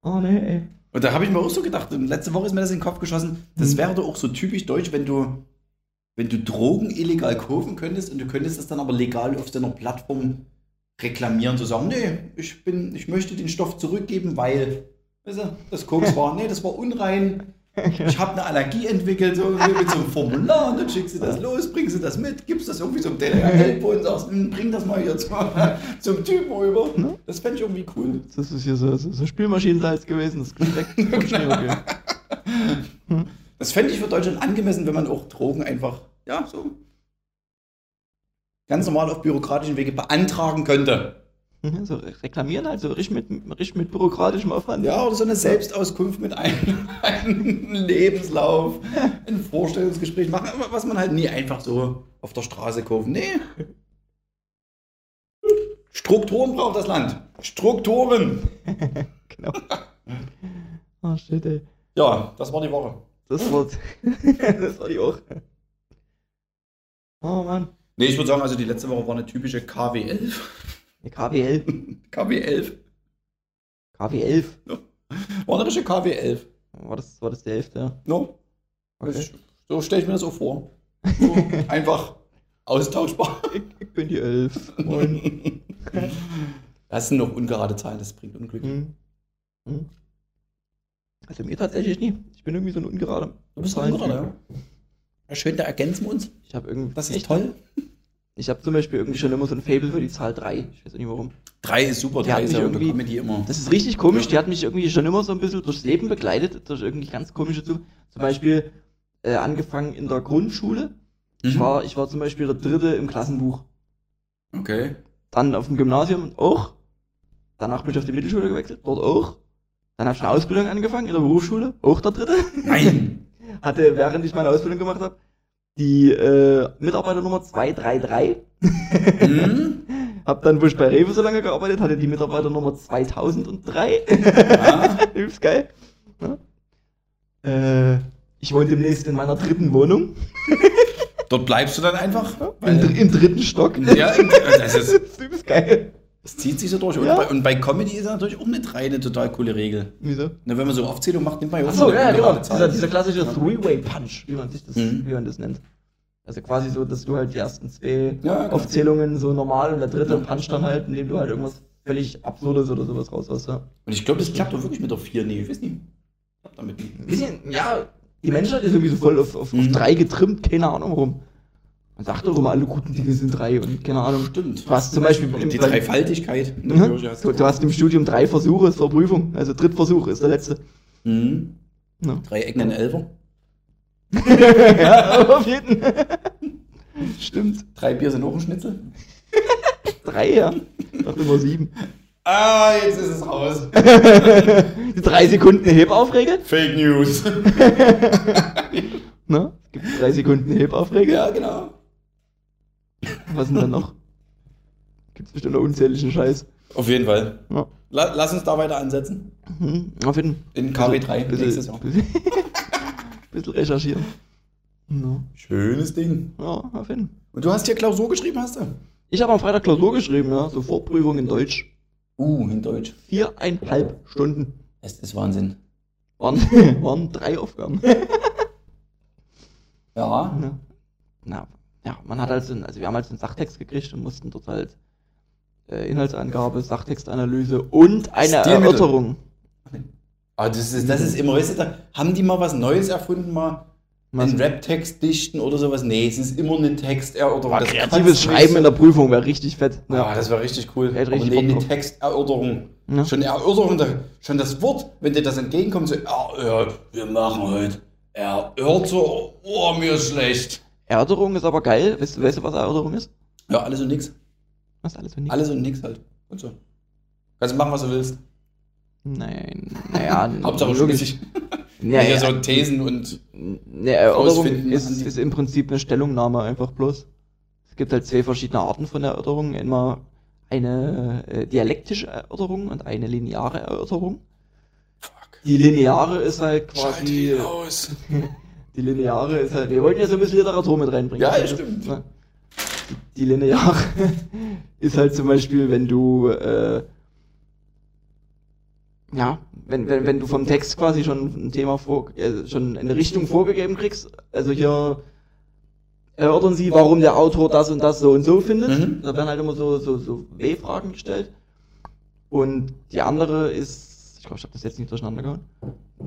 Oh ne, ey. Und da habe ich mir auch so gedacht, und letzte Woche ist mir das in den Kopf geschossen, das Mhm. wäre doch auch so typisch deutsch, wenn du, wenn du Drogen illegal kaufen könntest und du könntest es dann aber legal auf deiner Plattform reklamieren, zu sagen, nee, ich bin, ich möchte den Stoff zurückgeben, weil, weißt du, das Koks war, nee, das war unrein, ich habe eine Allergie entwickelt, so mit so einem Formular und dann schickst du das los, bringst du das mit, gibst das irgendwie so einem DDR-Elpo und sagst, "Hm, bring das mal hier zum, zum Typen rüber. Das fände ich irgendwie cool. Das ist hier so, so, so Spielmaschinensalz gewesen, das geschmeckt. okay. Das fände ich für Deutschland angemessen, wenn man auch Drogen einfach, ja, so ganz normal auf bürokratischen Wege beantragen könnte. Mhm, So reklamieren halt, so richtig mit, richtig mit bürokratischem Aufwand. Ja, oder so eine Selbstauskunft mit einem, einem Lebenslauf, ein Vorstellungsgespräch machen, was man halt nie einfach so auf der Straße kaufen. Nee. Strukturen braucht das Land. Strukturen. Genau. Oh shit, ey. Ja, das war die Woche. Das war, das war die auch. Oh Mann. Nee, ich würde sagen, also die letzte Woche war eine typische KW11. Die KW11. KW11. KW11. War eine richtige KW11. War das, war das der 11. Ja. No? Okay. Ich, so stelle ich mir das so vor. So einfach austauschbar. Ich, ich bin die 11. Moin. Das sind noch ungerade Zahlen, das bringt Unglück. Hm. Hm. Also mir tatsächlich nie. Ich bin irgendwie so ein ungerader. Du bist ein ungerader, ja. ja. Schön, da ergänzen wir uns. Ich habe irgendwie. Das ist echt- toll. Ich habe zum Beispiel irgendwie schon immer so ein Fable für die Zahl 3. Ich weiß auch nicht warum. Drei ist super, Die drei hat ist mich ja irgendwie- Comedy immer. Das ist richtig komisch. Die hat mich irgendwie schon immer so ein bisschen durchs Leben begleitet, durch irgendwie ganz komische Zug. Zum Beispiel äh, angefangen in der Grundschule. Ich, Mhm. war, ich war zum Beispiel der Dritte im Klassenbuch. Okay. Dann auf dem Gymnasium auch. Danach bin ich auf die Mittelschule gewechselt, dort auch. Dann habe ich eine Ausbildung angefangen in der Berufsschule, auch der Dritte. Nein! Hatte, während ich meine Ausbildung gemacht habe, die äh, Mitarbeiternummer 233. hm? Hab dann, wo ich bei Rewe so lange gearbeitet hatte, die Mitarbeiternummer 2003. Ja. Übelst geil. Ja. Äh, ich wohne demnächst in meiner dritten Wohnung. Dort bleibst du dann einfach. Im, im dritten Stock. ja, das, Das ist, ist übelst geil. Das zieht sich so durch. Und, Ja. bei, und bei Comedy ist natürlich auch eine eine total coole Regel. Wieso? Na, wenn man so Aufzählung macht, nimmt man ja auch so ja, genau. Dieser, dieser klassische Three-Way-Punch, wie man sich das, Mhm. wie man das nennt. Also quasi so, dass du halt die ersten zwei Ja, genau. Aufzählungen so normal und der dritte Punch dann halt, indem du halt irgendwas völlig Absurdes oder sowas raus hast, ja. Und ich glaube, das klappt doch wirklich mit der 4. Nee, ich weiß nicht. Klappt damit nicht. Bisschen, ja, die Menschheit ist irgendwie so voll auf, auf, auf Mhm. drei getrimmt, keine Ahnung warum. Man sagt doch immer, alle guten Dinge sind drei und keine Ahnung. Stimmt. Du hast zum Beispiel die Dreifaltigkeit Mhm. Hast Du, du hast im Studium drei Versuche zur Prüfung, also Drittversuch ist der letzte. Mhm. Ja, Drei Ecken in Elfer. ja auf jeden Fall. Stimmt. Drei Bier sind auch ein Schnitzel. Drei, ja. Ich dachte immer sieben. Ah, jetzt ist es raus. Die drei Sekunden Hebaufregel? Fake News. Ne? Es gibt drei Sekunden Hebaufregel. ja, genau. Was denn dann noch? Gibt's bestimmt noch unzähligen Scheiß. Auf jeden Fall. Ja. La lass uns da weiter ansetzen. Mhm. Auf jeden Fall. In KW3 Bisschen- nächstes Jahr. Bisschen, bisschen recherchieren. Ja. Schönes Ding. ja, auf jeden Fall. Und du hast hier Klausur geschrieben, hast du? Ich habe am Freitag Klausur geschrieben, ja. So Vorprüfung in Deutsch. Uh, in Deutsch. Viereinhalb Stunden. Es ist Wahnsinn. Waren, waren drei Aufgaben. Ja. Ja. Na, ja, man hat halt so, ein- also wir haben halt so einen Sachtext gekriegt und mussten dort halt äh, Inhaltsangabe, Sachtextanalyse und eine Stilmittel. Erörterung. Aber das ist, das ist immer, weißt du, haben die mal was Neues erfunden, mal Was? einen Rap-Text dichten oder sowas. Nee, es ist immer eine Texterörterung. Kannst kreatives Schreiben in der Prüfung wäre richtig fett. Ja, Ja. das wäre richtig cool. Hätte richtig nee, eine. Texterörterung. Ja. Schon Erörterung, schon das Wort, wenn dir das entgegenkommt, so, ja, ja, wir machen heute Erörterung. Oh, mir ist schlecht. Erörterung ist aber geil. Weißt du, weißt du, was Erörterung ist? Ja, alles und nix. Was alles und nichts. Alles und nix halt. Und so. Kannst du machen, was du willst. Nein, naja. Hauptsache schlüssig. Ja, ja, so Thesen und. eine Erörterung ist, ist im Prinzip eine Stellungnahme einfach bloß. Es gibt halt zwei verschiedene Arten von Erörterungen. Einmal eine äh, dialektische Erörterung und eine lineare Erörterung. Fuck. Die lineare ist halt Schalt quasi. ihn aus. Die lineare ist halt. Wir wollten ja so ein bisschen Literatur mit reinbringen. Ja, Das- stimmt. ne? Die, die lineare ist halt zum Beispiel, wenn du. Äh, ja, wenn, wenn, wenn du vom Text quasi schon ein Thema vor, äh, schon eine Richtung vorgegeben kriegst, also hier erörtern sie, warum der Autor das und das so und so findet. Mhm. Da werden halt immer so, so, so W-Fragen gestellt. Und die andere ist, ich glaube, ich habe das jetzt nicht durcheinander gehauen,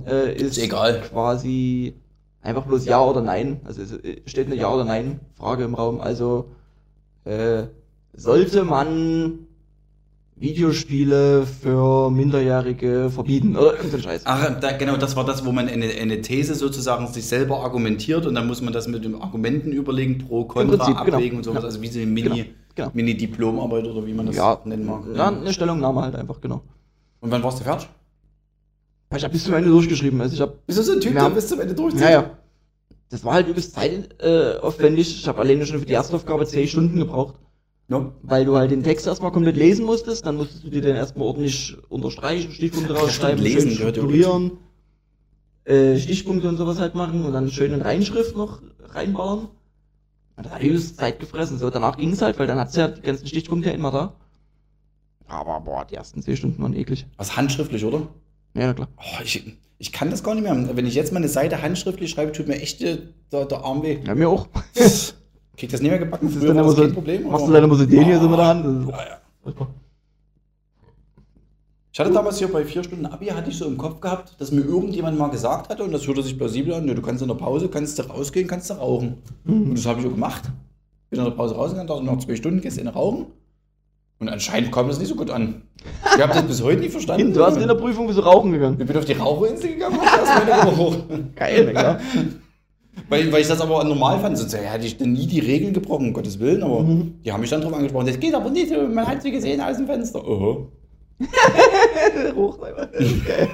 äh, ist, Ist egal. quasi einfach bloß Ja oder Nein. Also es äh, steht eine Ja oder Nein Frage im Raum. Also äh, sollte man Videospiele für Minderjährige verbieten oder irgendein Scheiß. Ach, da, genau, das war das, wo man eine, eine These sozusagen sich selber argumentiert und dann muss man das mit den Argumenten überlegen, pro, contra, Prinzip, genau. abwägen und sowas. Ja. Also wie so eine Mini, Genau, genau. Mini-Diplomarbeit oder wie man das Ja, nennen mag. ja, eine Stellungnahme halt einfach, genau. Und wann warst du fertig? Ich habe bis zum Ende durchgeschrieben. Also ich habe, Bist du so ein Typ, der bis zum Ende durchzieht? naja, das war halt übelst zeitaufwendig. Äh, ich habe alleine schon für die erste Aufgabe zehn Stunden gebraucht. No? Weil du halt den Text erstmal komplett lesen musstest, dann musstest du dir den erstmal ordentlich unterstreichen, Stichpunkte rausschreiben, lesen schön strukturieren, äh, Stichpunkte und sowas halt machen und dann schön in Reinschrift noch reinballern. Und das hat übelst Zeit gefressen. So, danach ging es halt, weil dann hat's ja die ganzen Stichpunkte ja immer da. Aber boah, die ersten zehn Stunden waren eklig. Was handschriftlich, oder? Ja, na klar. Oh, ich, ich kann das gar nicht mehr. Wenn ich jetzt mal eine Seite handschriftlich schreibe, tut mir echt äh, der, der Arm weh. Ja, mir auch. Krieg das nicht mehr gebacken. Das ist dann immer so, kein Problem. machst du so den hier so mit der Oh. Hand. Ja, ja. Ich hatte damals hier bei vier Stunden Abi, hatte ich so im Kopf gehabt, dass mir irgendjemand mal gesagt hatte, und das hörte sich plausibel an, du kannst in der Pause, kannst du rausgehen, kannst du rauchen. Und das habe ich auch gemacht. Bin in der Pause rausgegangen, dachte noch zwei Stunden, gehst in rauchen. Und anscheinend kam das nicht so gut an. Ich habe das bis heute nicht verstanden. Du hast in der Prüfung bist du rauchen gegangen. ich bin auf die Raucherinsel gegangen und erst meine hoch. Geil, na klar. Weil, weil ich das aber normal fand. Sonst hätte ich nie die Regeln gebrochen, um Gottes Willen. Aber Mhm. die haben mich dann drauf angesprochen. Das geht aber nicht, man hat sie gesehen aus dem Fenster. Oh. Hoch. Das ist geil.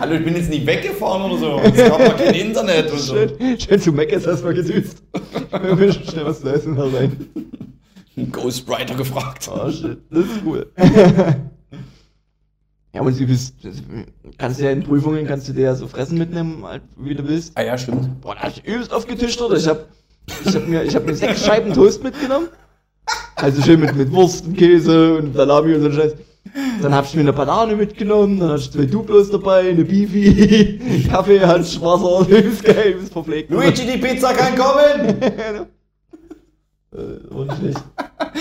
Hallo, ich bin jetzt nicht weggefahren oder so. Es gab noch kein Internet und so. Schön, schön zu Meckes erstmal gedüst. Wir müssen schnell was zu essen da Ghostwriter gefragt. Oh shit, das ist cool. ja, und du bist, kannst du ja in Prüfungen, kannst du dir ja so Fressen mitnehmen, halt, wie du willst. Ah ja, stimmt. Boah, da hab ich übelst aufgetischtert. Ich hab, ich hab mir, ich hab mir sechs Scheiben Toast mitgenommen. Also schön mit, mit Wurst und Käse und Salami und so Scheiß. Dann hab ich mir eine Banane mitgenommen, dann hatte ich zwei Duplos dabei, eine Beefy, Kaffee, Hans, Wasser, übelst geil, übelst verpflegt. Luigi, die Pizza kann kommen! Äh, war nicht schlecht.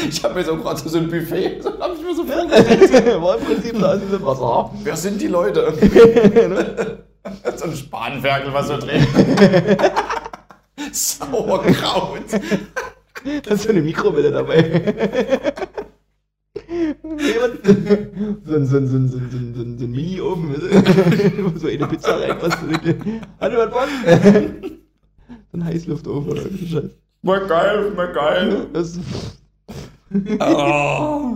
Ich habe mir so gerade so ein Buffet, so habe ich mir so vorgestellt. War im Prinzip da, ist ein Wasser. Wer sind die Leute? so ein Spanferkel, was so dreht. Sauerkraut. Da ist so eine Mikrowelle dabei. So ein, so ein, so ein, so ein, so ein, so ein, Mini-Ofen, wo so eine Pizza reinpasst. Hat jemand Bock? so ein Heißluftofen oder irgendein Scheiß. Mal geil, mal geil. Das ist Oh.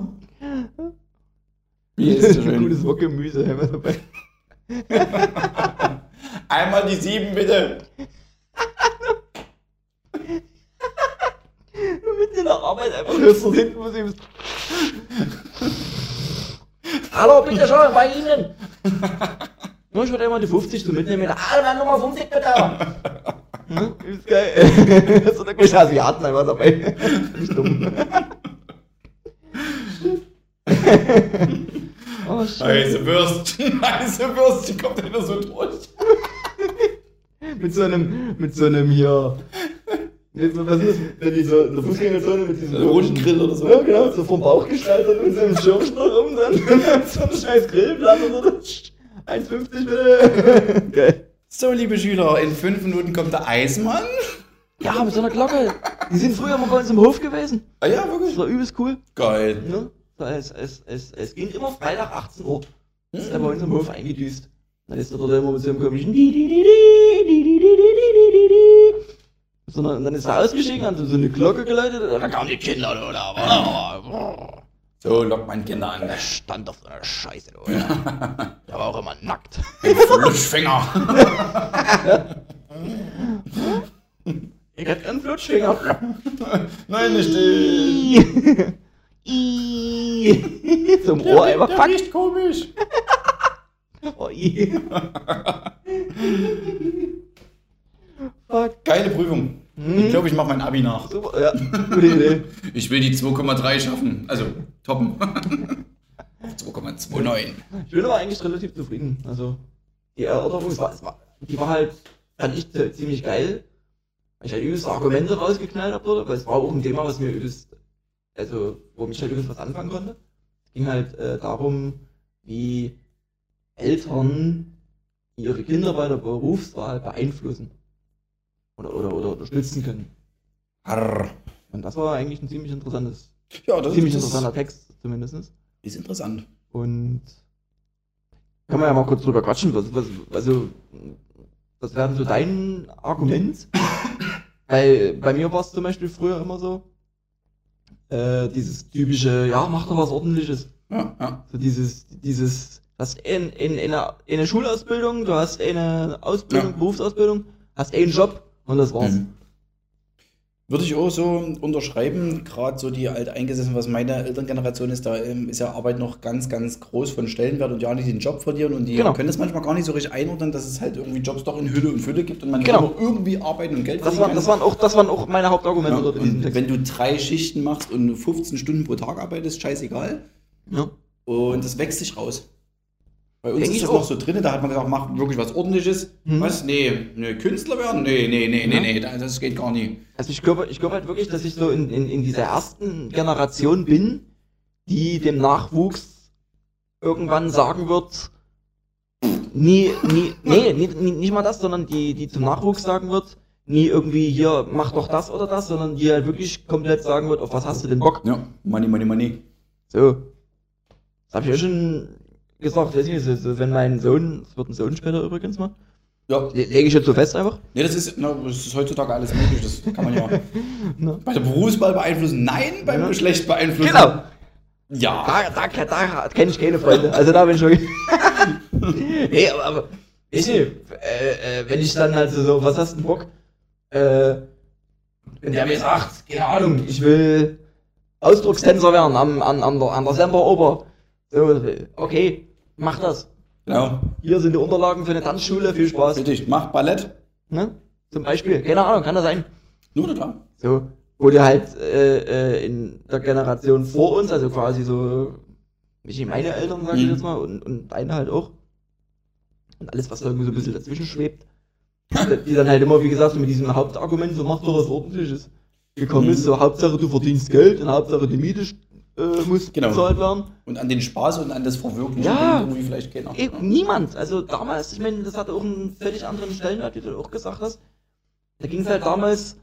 Wie ist das ein schön? gutes Wokgemüse haben wir dabei. Einmal die sieben, bitte. Nur mitten in der Arbeit einfach hörst du hinten, wo sie bist. Hallo, bitte schön, bei Ihnen. Ich würde einmal die 50 so mitnehmen. Hallo, dann Nummer 50 bitte. Hm, Ist geil. so eine gute Asiaten einfach dabei. Nicht dumm. oh, shit. Heiße Würstchen, heiße Würstchen, kommt wieder so durch. Mit so einem, mit so einem hier. Was ist das, wenn die so in der Fußgängerzone mit diesem Rundgrill oder so. Ja, genau, so vom Bauch gestaltet mit so einem Schirmschnur rum, dann so ein scheiß Grillblatt oder so. 1,50 bitte. Geil. So, liebe Schüler, in fünf Minuten kommt der Eismann. Ja, mit so einer Glocke. Die sind früher mal bei uns im Hof gewesen. Ah ja, Das wirklich? war übelst cool. Geil. Ne? So, Es, es, es, es ging immer Freitag 18 Uhr. Das ist er bei uns im Hof eingedüst. Dann ist er dort immer mit so einem komischen sondern dann ist er ausgestiegen, hat so eine Glocke geläutet, dann kamen die Kinder oder. So lockt man Kinder an. Der stand auf so einer Scheiße, du. Der war auch immer nackt. Flutschfinger. Ich hab einen Flutschfinger. Nein, nicht den. Zum Ohr einfach der riecht komisch. Oh. Fuck. Geile Prüfung. Ich glaube, ich mache mein Abi nach. Super, ja. Gute Idee. Ich will die 2,3 schaffen. Also, toppen. 2,29. Ich bin aber eigentlich relativ zufrieden. Also, die Erörterung, war, war, die war halt, fand ich ziemlich geil. Weil ich halt übelst Argumente rausgeknallt habe dort, weil es war auch ein Thema, was mir übelst, also, wo mich halt übelst was anfangen konnte. Es ging halt äh, darum, wie Eltern ihre Kinder bei der Berufswahl beeinflussen. Oder, oder, oder unterstützen können. Arr. Und das war eigentlich ein ziemlich interessantes, Ja, das, ziemlich das interessanter Text zumindest. ist interessant. Und kann man ja mal kurz drüber quatschen. Was, was, also, was wäre so dein Argument? Weil bei mir war es zum Beispiel früher immer so, äh, dieses typische, ja, mach doch was ordentliches. Ja, ja. So dieses, dieses, du hast in, in, in eine, eine Schulausbildung, du hast eine Ausbildung, Ja. Berufsausbildung, hast einen Job und das war's. Mhm. Würde ich auch so unterschreiben, gerade so die alteingesessen, was meine Elterngeneration ist, da ähm, ist ja Arbeit noch ganz, ganz groß von Stellenwert und ja nicht den Job verlieren und die Genau. können es manchmal gar nicht so richtig einordnen, dass es halt irgendwie Jobs doch in Hülle und Fülle gibt und man Genau. immer irgendwie arbeiten und Geld Das, verdienen waren, kann. das, waren auch, das waren auch meine Hauptargumente ja, dort in diesem und wenn du drei Schichten machst und 15 Stunden pro Tag arbeitest, scheißegal. Ja. Und das wächst sich raus. Bei uns Denk ist das auch. noch so drin, da hat man gesagt, mach wirklich was ordentliches. Mhm. Was? Nee, nee, Künstler werden? Nee, nee, nee, nee, nee, das geht gar nicht. Also ich glaube ich glaube halt wirklich, dass ich so in, in, in dieser ersten Generation bin, die dem Nachwuchs irgendwann sagen wird, nie, nie, nee, nie, nie, nicht mal das, sondern die, die zum Nachwuchs sagen wird, nie irgendwie hier, mach doch das oder das, sondern die halt wirklich komplett sagen wird, auf was hast du denn Bock? Ja, Money, Money, Money. So. Das habe ich ja schon gesagt, wenn mein Sohn, es wird ein Sohn später übrigens mal, Ja, le- lege ich jetzt so fest einfach. Nee, das ist, na, das ist heutzutage alles möglich. Das kann man ja Ne? bei der Berufswahl beeinflussen. Nein, beim Ja. Geschlecht beeinflussen. Genau. Ja. Da, da, da kenne ich keine Freunde. Also da bin ich wirklich. nee, aber, aber ich. Äh, äh, wenn ich dann halt so, so, was hast du Bock? Äh, wenn der mir sagt, keine Ahnung, ich will Ausdruckstänzer werden am, an, an der, an der Semperoper. So, okay, mach das. Genau. Hier sind die Unterlagen für eine Tanzschule, viel Spaß. Richtig. Mach Ballett. Ne? Zum Beispiel, keine Ahnung, kann das sein. Nur total. So, wo du halt äh, äh, in der Generation vor uns, also quasi so, nicht meine Eltern, sag ich Mhm. jetzt mal, und, und deine halt auch. Und alles, was da irgendwie so ein bisschen dazwischen schwebt. Die dann halt immer, wie gesagt, so mit diesem Hauptargument, so mach doch was ordentliches, gekommen Mhm. ist, so Hauptsache du verdienst Geld und Hauptsache die Miete äh, muss Genau. bezahlt werden. Und an den Spaß und an das Verwirklichen Ja. irgendwie vielleicht keiner. Eh, niemand. Also damals, ich meine, das hatte auch einen völlig anderen Stellenwert, wie du auch gesagt hast. Da ging es halt damals,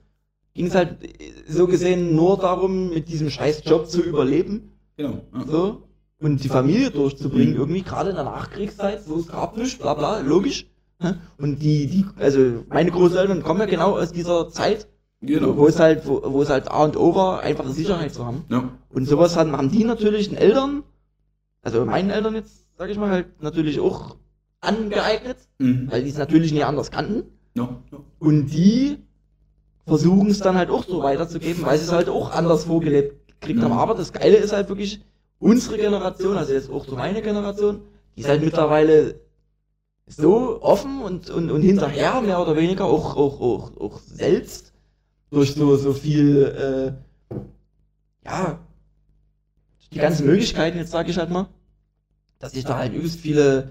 ging es halt äh, so gesehen nur darum, mit diesem scheiß Job zu überleben. Genau. Ja. So. Und die Familie durchzubringen, Mhm. irgendwie, gerade in der Nachkriegszeit, wo es gab nicht, bla bla, logisch. Und die, die, also meine Großeltern kommen ja genau aus dieser Zeit, wo Genau. es halt, wo, wo es halt A und O war, einfache Sicherheit zu haben. Ja. Und sowas haben, haben die natürlich den Eltern, also meinen Eltern jetzt, sag ich mal, halt natürlich auch angeeignet, Mhm. weil die es natürlich nie anders kannten. Ja. Ja. Und die versuchen es dann halt auch so weiterzugeben, weil sie es halt auch anders vorgelebt gekriegt haben. Aber das Geile ist halt wirklich, unsere Generation, also jetzt auch so meine Generation, die ist halt mittlerweile so offen und, und, und hinterher, mehr oder weniger, auch, auch, auch, auch selbst, durch so, so viel, äh, ja, die ganzen Möglichkeiten, jetzt sage ich halt mal, dass sich da halt übelst viele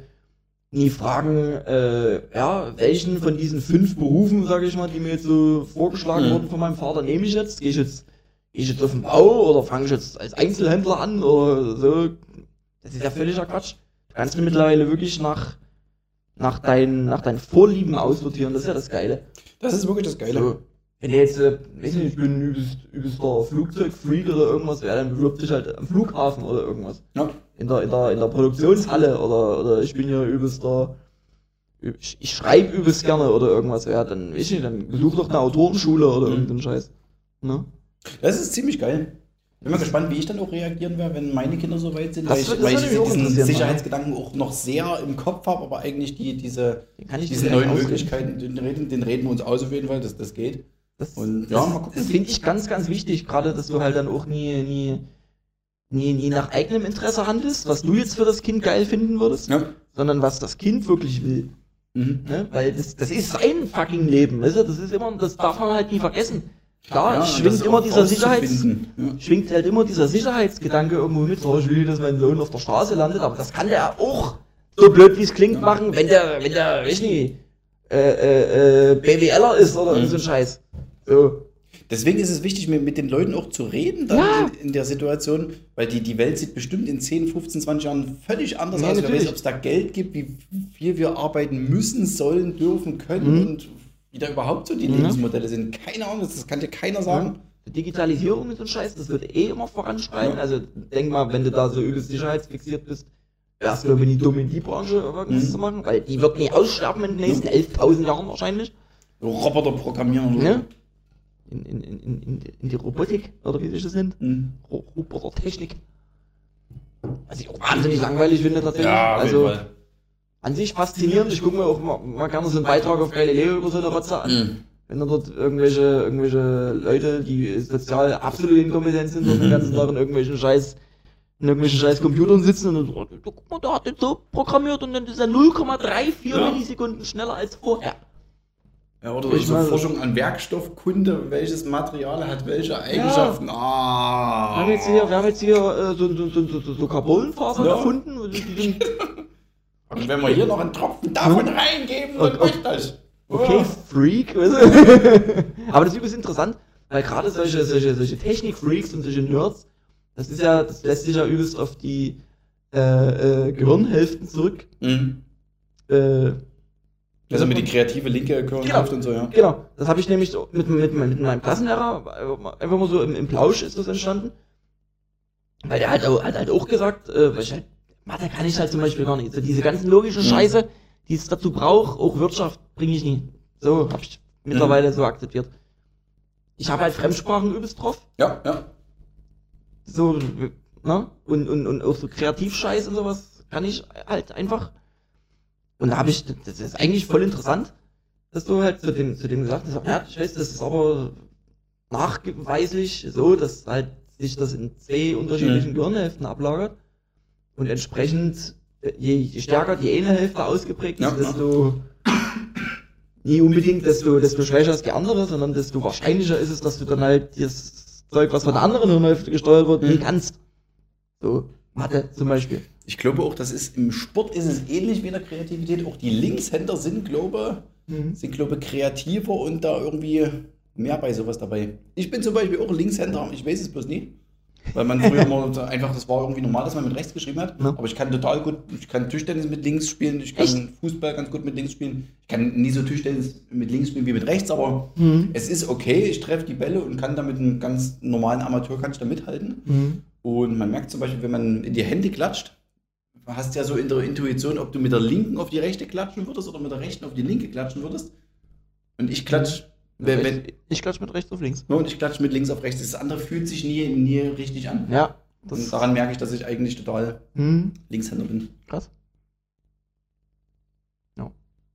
nie fragen, äh, ja, welchen von diesen fünf Berufen, sage ich mal, die mir jetzt so vorgeschlagen Mhm. wurden von meinem Vater, nehme ich jetzt? Gehe ich jetzt, gehe ich jetzt auf den Bau oder fange ich jetzt als Einzelhändler an oder so? Das ist ja völliger Quatsch. Du kannst du mittlerweile wirklich nach, nach, deinen, nach deinen Vorlieben aussortieren, das ist ja das Geile. Das ist wirklich das Geile. So, wenn du jetzt, äh, weiß nicht, ich bin übelst, übelster Flugzeugfreak oder irgendwas, ja, dann bewirb dich halt am Flughafen oder irgendwas Ja. in der, in der, in der Produktionshalle oder, oder ich bin hier übelster, ich, ich schreibe übelst gerne oder irgendwas, ja, dann, weiß ich nicht, dann besuch doch eine Autorenschule oder Mhm. irgendeinen Scheiß. Ne? Das ist ziemlich geil. Bin mal gespannt, wie ich dann auch reagieren werde, wenn meine Kinder so weit sind, Das weil ich, weil ich diesen Sicherheitsgedanken auch noch sehr im Kopf habe, aber eigentlich die, diese, ich diese neuen. Möglichkeiten, den reden, den reden wir uns aus auf jeden Fall, dass das geht. Das, Und ja, das, das finde ich ganz, ganz wichtig, gerade dass du halt dann auch nie, nie, nie, nie nach eigenem Interesse handelst, was du jetzt für das Kind geil finden würdest, Ja. sondern was das Kind wirklich will. Mhm. Ne? Weil das, das ist sein fucking Leben, weißt du? Das ist immer, das darf man halt nie vergessen. Klar, Ja, schwingt immer dieser Sicherheits. Ja. schwingt halt immer dieser Sicherheitsgedanke irgendwo mit, so, ich will, dass mein Sohn auf der Straße landet, aber das kann der auch, so blöd wie es klingt, machen, wenn der, wenn der, weiß nicht, äh, äh, äh, BWLer ist oder Mhm. so ein Scheiß. So. Deswegen ist es wichtig, mit, mit den Leuten auch zu reden dann Ja. in, in der Situation, weil die, die Welt sieht bestimmt in 10, 15, 20 Jahren völlig anders Ja, aus. Wer weiß, ob es da Geld gibt, wie viel wir arbeiten müssen, sollen, dürfen, können Mhm. und wie da überhaupt so die Ja. Lebensmodelle sind. Keine Ahnung, das kann dir keiner sagen. Die Digitalisierung ist so ein Scheiß, das wird eh immer voranschreiten. Ja. Also denk mal, wenn du da so übelst sicherheitsfixiert bist, wärst du nie dumm in die Branche irgendwas Mhm. zu machen, weil die wird nie aussterben in den nächsten 11.000 Jahren wahrscheinlich. Roboter programmieren oder Ne? In, in, in, in, die Robotik, oder wie sich das nennt. so. Mhm. Ro- Robotertechnik. Was ich auch wahnsinnig langweilig finde tatsächlich. Ja, also an sich faszinierend. Ich gucke mir auch mal, mal gerne so einen Beitrag auf Galileo über so eine Rotze an. Mhm. Wenn da dort irgendwelche, irgendwelche Leute, die sozial absolut inkompetent sind und den ganzen Tag in irgendwelchen Scheiß, in irgendwelchen Scheiß Computern sitzen und dann so, "Du, guck mal, der hat den so programmiert und dann ist er 0,34 Ja. Millisekunden schneller als vorher. Ja, oder Ich so meine- Forschung an Werkstoffkunde, welches Material hat welche Eigenschaften. Wir Ah. haben jetzt hier, wir haben jetzt hier äh, so, so, so, so, so, Carbonfasern Ja. erfunden. und die sind- Und wenn wir hier noch einen Tropfen davon reingeben, dann Okay. reicht das. Okay, Freak. weißt du? Aber das ist übrigens interessant, weil gerade solche, solche, solche Technik-Freaks und solche Nerds, das ist ja, das lässt sich ja übelst auf die äh, äh, Gehirnhälften zurück. Mhm. Äh, Also mit die kreative linke Gehirnhälfte und so, ja. Genau, das habe ich nämlich so mit, mit, mit meinem Klassenlehrer einfach mal so im, im Plausch ist das entstanden. Weil der hat, hat halt auch gesagt, äh, weil ich halt, Mathe kann ich halt zum Beispiel gar nicht. So diese ganzen logischen Mhm. Scheiße, die es dazu braucht, auch Wirtschaft bringe ich nie. So habe ich mittlerweile so akzeptiert. Ich habe halt Fremdsprachen übelst drauf. Ja, ja. So, ne? Und, und, und auch so Kreativscheiß und sowas kann ich halt einfach. Und da habe ich, das ist eigentlich voll interessant, dass du halt zu dem, zu dem gesagt hast, ja, ich weiß, das ist aber nachweislich so, dass halt sich das in zwei unterschiedlichen Mhm. Gehirnhälften ablagert. Und entsprechend, äh, je, je stärker die eine Hälfte ausgeprägt ist, Ja, desto nie unbedingt, desto, desto schwächer ist die andere, sondern desto wahrscheinlicher ist es, dass du dann halt das Zeug, was von der anderen Hirnhälfte gesteuert wird, nie Mhm. kannst. So, Mathe zum Beispiel. Ich glaube auch, das ist im Sport ist es ähnlich wie in der Kreativität. Auch die Linkshänder sind, glaube sind, glaube kreativer und da irgendwie mehr bei sowas dabei. Ich bin zum Beispiel auch Linkshänder, ich weiß es bloß nie. Weil man früher mal so einfach, das war irgendwie normal, dass man mit rechts geschrieben hat. Ja. Aber ich kann total gut, ich kann Tischtennis mit links spielen, ich kann Echt? Fußball ganz gut mit links spielen. Ich kann nie so Tischtennis mit links spielen wie mit rechts, aber Mhm. es ist okay, ich treffe die Bälle und kann damit einen ganz normalen Amateur kann ich da mithalten. Mhm. Und man merkt zum Beispiel, wenn man in die Hände klatscht, hast ja so in der Intuition, ob du mit der linken auf die rechte klatschen würdest oder mit der rechten auf die linke klatschen würdest. Und ich klatsch, wenn, wenn, ich, klatsch mit rechts auf links. und ich klatsche mit links auf rechts. Das andere fühlt sich nie, nie richtig an. Ja, Und das daran merke ich, dass ich eigentlich total hm, Linkshänder bin. krass.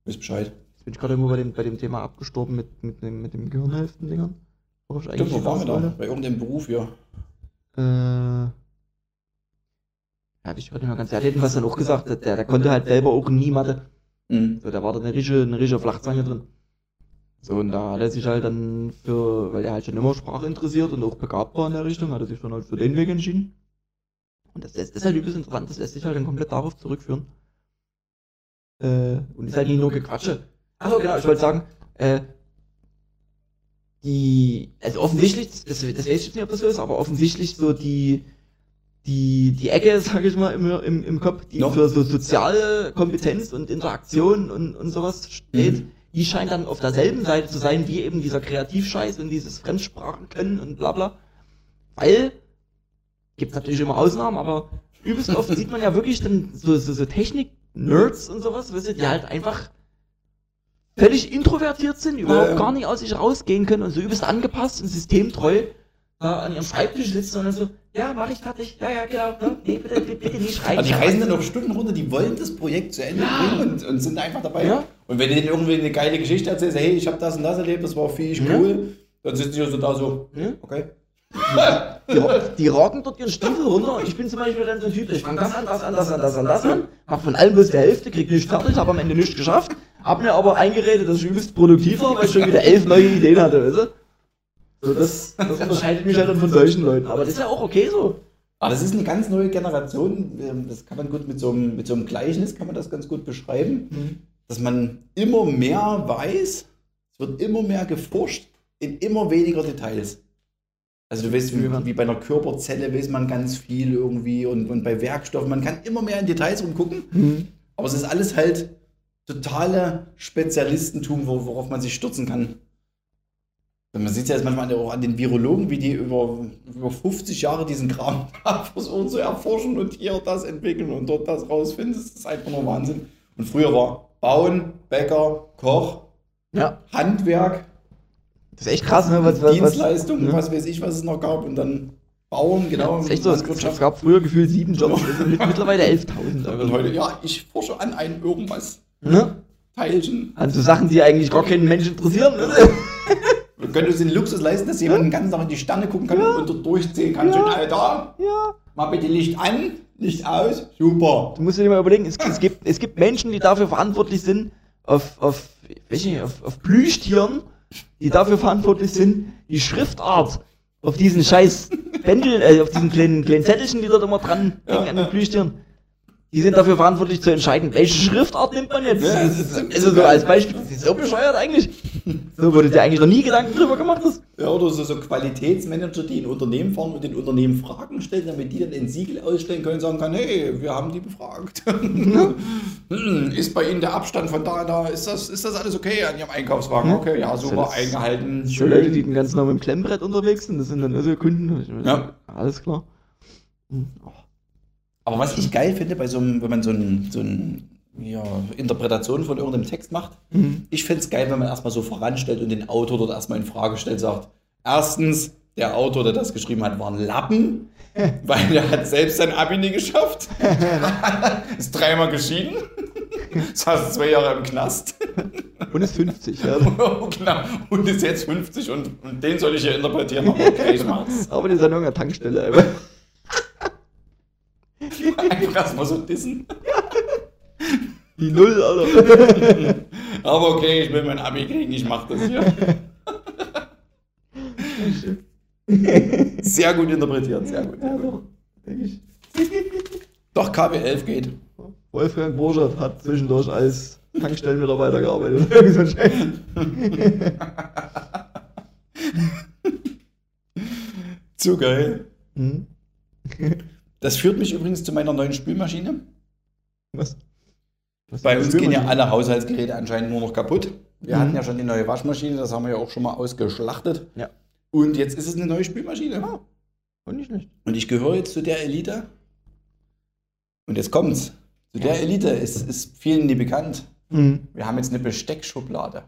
Wisst Bescheid. Jetzt bin ich gerade irgendwo bei dem, bei dem Thema abgestorben mit, mit, dem, mit dem Gehirnhälften-Dingern. Worauf ich Stimmt, wo waren wir da? Bei irgendeinem Beruf, ja. Äh, ja, hab ich nicht mehr ganz. Er hat jedenfalls dann auch gesagt, der, der konnte halt selber auch nie Mathe. Mhm. So, da war da eine richtige, eine richtige Flachzange drin. So, und da hat er sich halt dann für, weil er halt schon immer Sprache interessiert und auch begabt war in der Richtung, hat er sich dann halt für den Weg entschieden. Und das, das ist halt übelst interessant, das lässt sich halt dann komplett darauf zurückführen. Äh, und ist halt nicht nur Gequatsche. Achso, genau, ich wollte sagen, äh, die, also offensichtlich, das, das weiß ich jetzt nicht, ob das so ist, aber offensichtlich so die, die, die Ecke, sag ich mal, im, im, im Kopf, die No. für so soziale Kompetenz und Interaktion und, und sowas steht, Mhm. die scheint dann auf derselben Seite zu sein, wie eben dieser Kreativscheiß und dieses Fremdsprachen können und bla bla. Weil, gibt's natürlich immer Ausnahmen, aber übelst oft sieht man ja wirklich dann so, so, so Technik-Nerds und sowas, weißt du, die halt einfach völlig introvertiert sind, überhaupt Ja. gar nicht aus sich rausgehen können und so übelst angepasst und systemtreu an ihrem Schreibtisch sitzen und dann so, ja, mach ich fertig, ja, ja, genau, ne? nee, bitte, bitte, bitte nicht schreiben. Also die reisen dann noch Stunden runter, die wollen das Projekt zu Ende Ja. bringen und, und sind einfach dabei. Ja. Und wenn du denen irgendwie eine geile Geschichte erzählst, hey, ich habe das und das erlebt, das war viel Ja. cool, dann sitzen die so da so, Ja. okay. Die, die rocken dort ihren Stiefel runter und ich bin zum Beispiel dann so ein Typ, ich fang das an, das an, das an, das an, das an, mach von allem bloß die Hälfte, krieg nicht fertig, hab am Ende nichts geschafft, hab mir aber eingeredet, dass ich übelst produktiv war, weil ich schon wieder elf neue Ideen hatte, weißt du? So, das, das unterscheidet mich halt dann von solchen Leuten, aber das ist ja auch okay so. Aber das ist eine ganz neue Generation, ähm, das kann man gut mit so einem, mit so einem Gleichnis, kann man das ganz gut beschreiben, dass man immer mehr weiß, es wird immer mehr geforscht in immer weniger Details. Also du weißt, wie, wie bei einer Körperzelle weiß man ganz viel irgendwie und, und bei Werkstoffen, man kann immer mehr in Details rumgucken, Mhm. aber es ist alles halt totale Spezialistentum, wo- worauf man sich stürzen kann. Man sieht ja jetzt manchmal auch an den Virologen, wie die über, über 50 Jahre diesen Kram versuchen zu erforschen und hier das entwickeln und dort das rausfinden. Das ist einfach nur Wahnsinn. Und früher war Bauen, Bäcker, Koch, Ja, Handwerk, das ist echt krass, ne? Was, was, Dienstleistung, was, was weiß ich, was es noch gab. Und dann Bauen, genau. Das ist echt so, es, es gab früher gefühlt sieben Jobs, es sind mit- mittlerweile 11.000. Und aber- heute, ja, ich forsche an ein irgendwas. Ne? Teilchen. An so Sachen, die eigentlich gar keinen Menschen interessieren. Ne? Können uns den Luxus leisten, dass jemand den ganzen Tag in die Sterne gucken kann und dort durchziehen kann. Ja. Schön, Alter, Ja. mal bitte Licht an, Licht aus, super. Du musst dir mal überlegen, es, es, gibt, es gibt Menschen, die dafür verantwortlich sind, auf, auf, weiß nicht, auf, auf Plüschtieren, die dafür verantwortlich sind, die Schriftart auf diesen scheiß Bändeln, äh, auf diesen kleinen, kleinen Zettelchen, die dort immer dran hängen an den Plüschtieren, die sind dafür verantwortlich zu entscheiden, welche Schriftart nimmt man jetzt. Ja, also so als Beispiel, das ist so bescheuert eigentlich. So, wo du dir eigentlich noch nie Gedanken drüber gemacht hast. Ja, oder so, so Qualitätsmanager, die in Unternehmen fahren und den Unternehmen Fragen stellen, damit die dann ein Siegel ausstellen können und sagen können, hey, wir haben die befragt. Hm, ist bei Ihnen der Abstand von da, da, ist das, ist das alles okay an Ihrem Einkaufswagen? Hm. Okay, ja, super, eingehalten. So Leute, die den ganzen Tag mit dem Klemmbrett unterwegs sind, das sind dann also Kunden. Ja. Alles klar. Aber was ich geil finde, bei so einem, wenn man so ein, so ein ja, Interpretation von irgendeinem Text macht, Mhm. ich fände es geil, wenn man erstmal so voranstellt und den Autor dort erstmal in Frage stellt, sagt, erstens, der Autor, der das geschrieben hat, war ein Lappen, weil er hat selbst sein Abi nie geschafft. ist dreimal geschieden. Saß zwei Jahre im Knast. Und ist 50, ja. genau. Und ist jetzt 50 und, und den soll ich hier interpretieren. Aber okay, ich mach's. Aber die ist an irgendeiner Tankstelle. Einfach erstmal so dissen. Die Null, Alter. Aber okay, ich will mein Abi kriegen, ich mach das hier. Sehr gut interpretiert, sehr gut. Denke ich. Doch, KW11 geht. Wolfgang Borschert hat zwischendurch als Tankstellenmitarbeiter gearbeitet. So ein Scheiß. Zu geil. Hm? Das führt mich übrigens zu meiner neuen Spülmaschine. Was? Was Bei uns das gehen ja alle Haushaltsgeräte anscheinend nur noch kaputt. Wir Mhm. hatten ja schon die neue Waschmaschine, das haben wir ja auch schon mal ausgeschlachtet. Ja. Und jetzt ist es eine neue Spülmaschine. Ah. Und nicht schlecht. Und ich gehöre jetzt zu der Elite. Und jetzt kommt's. Zu der Elite ist, ist vielen nie bekannt. Hm. Wir haben jetzt eine Besteckschublade.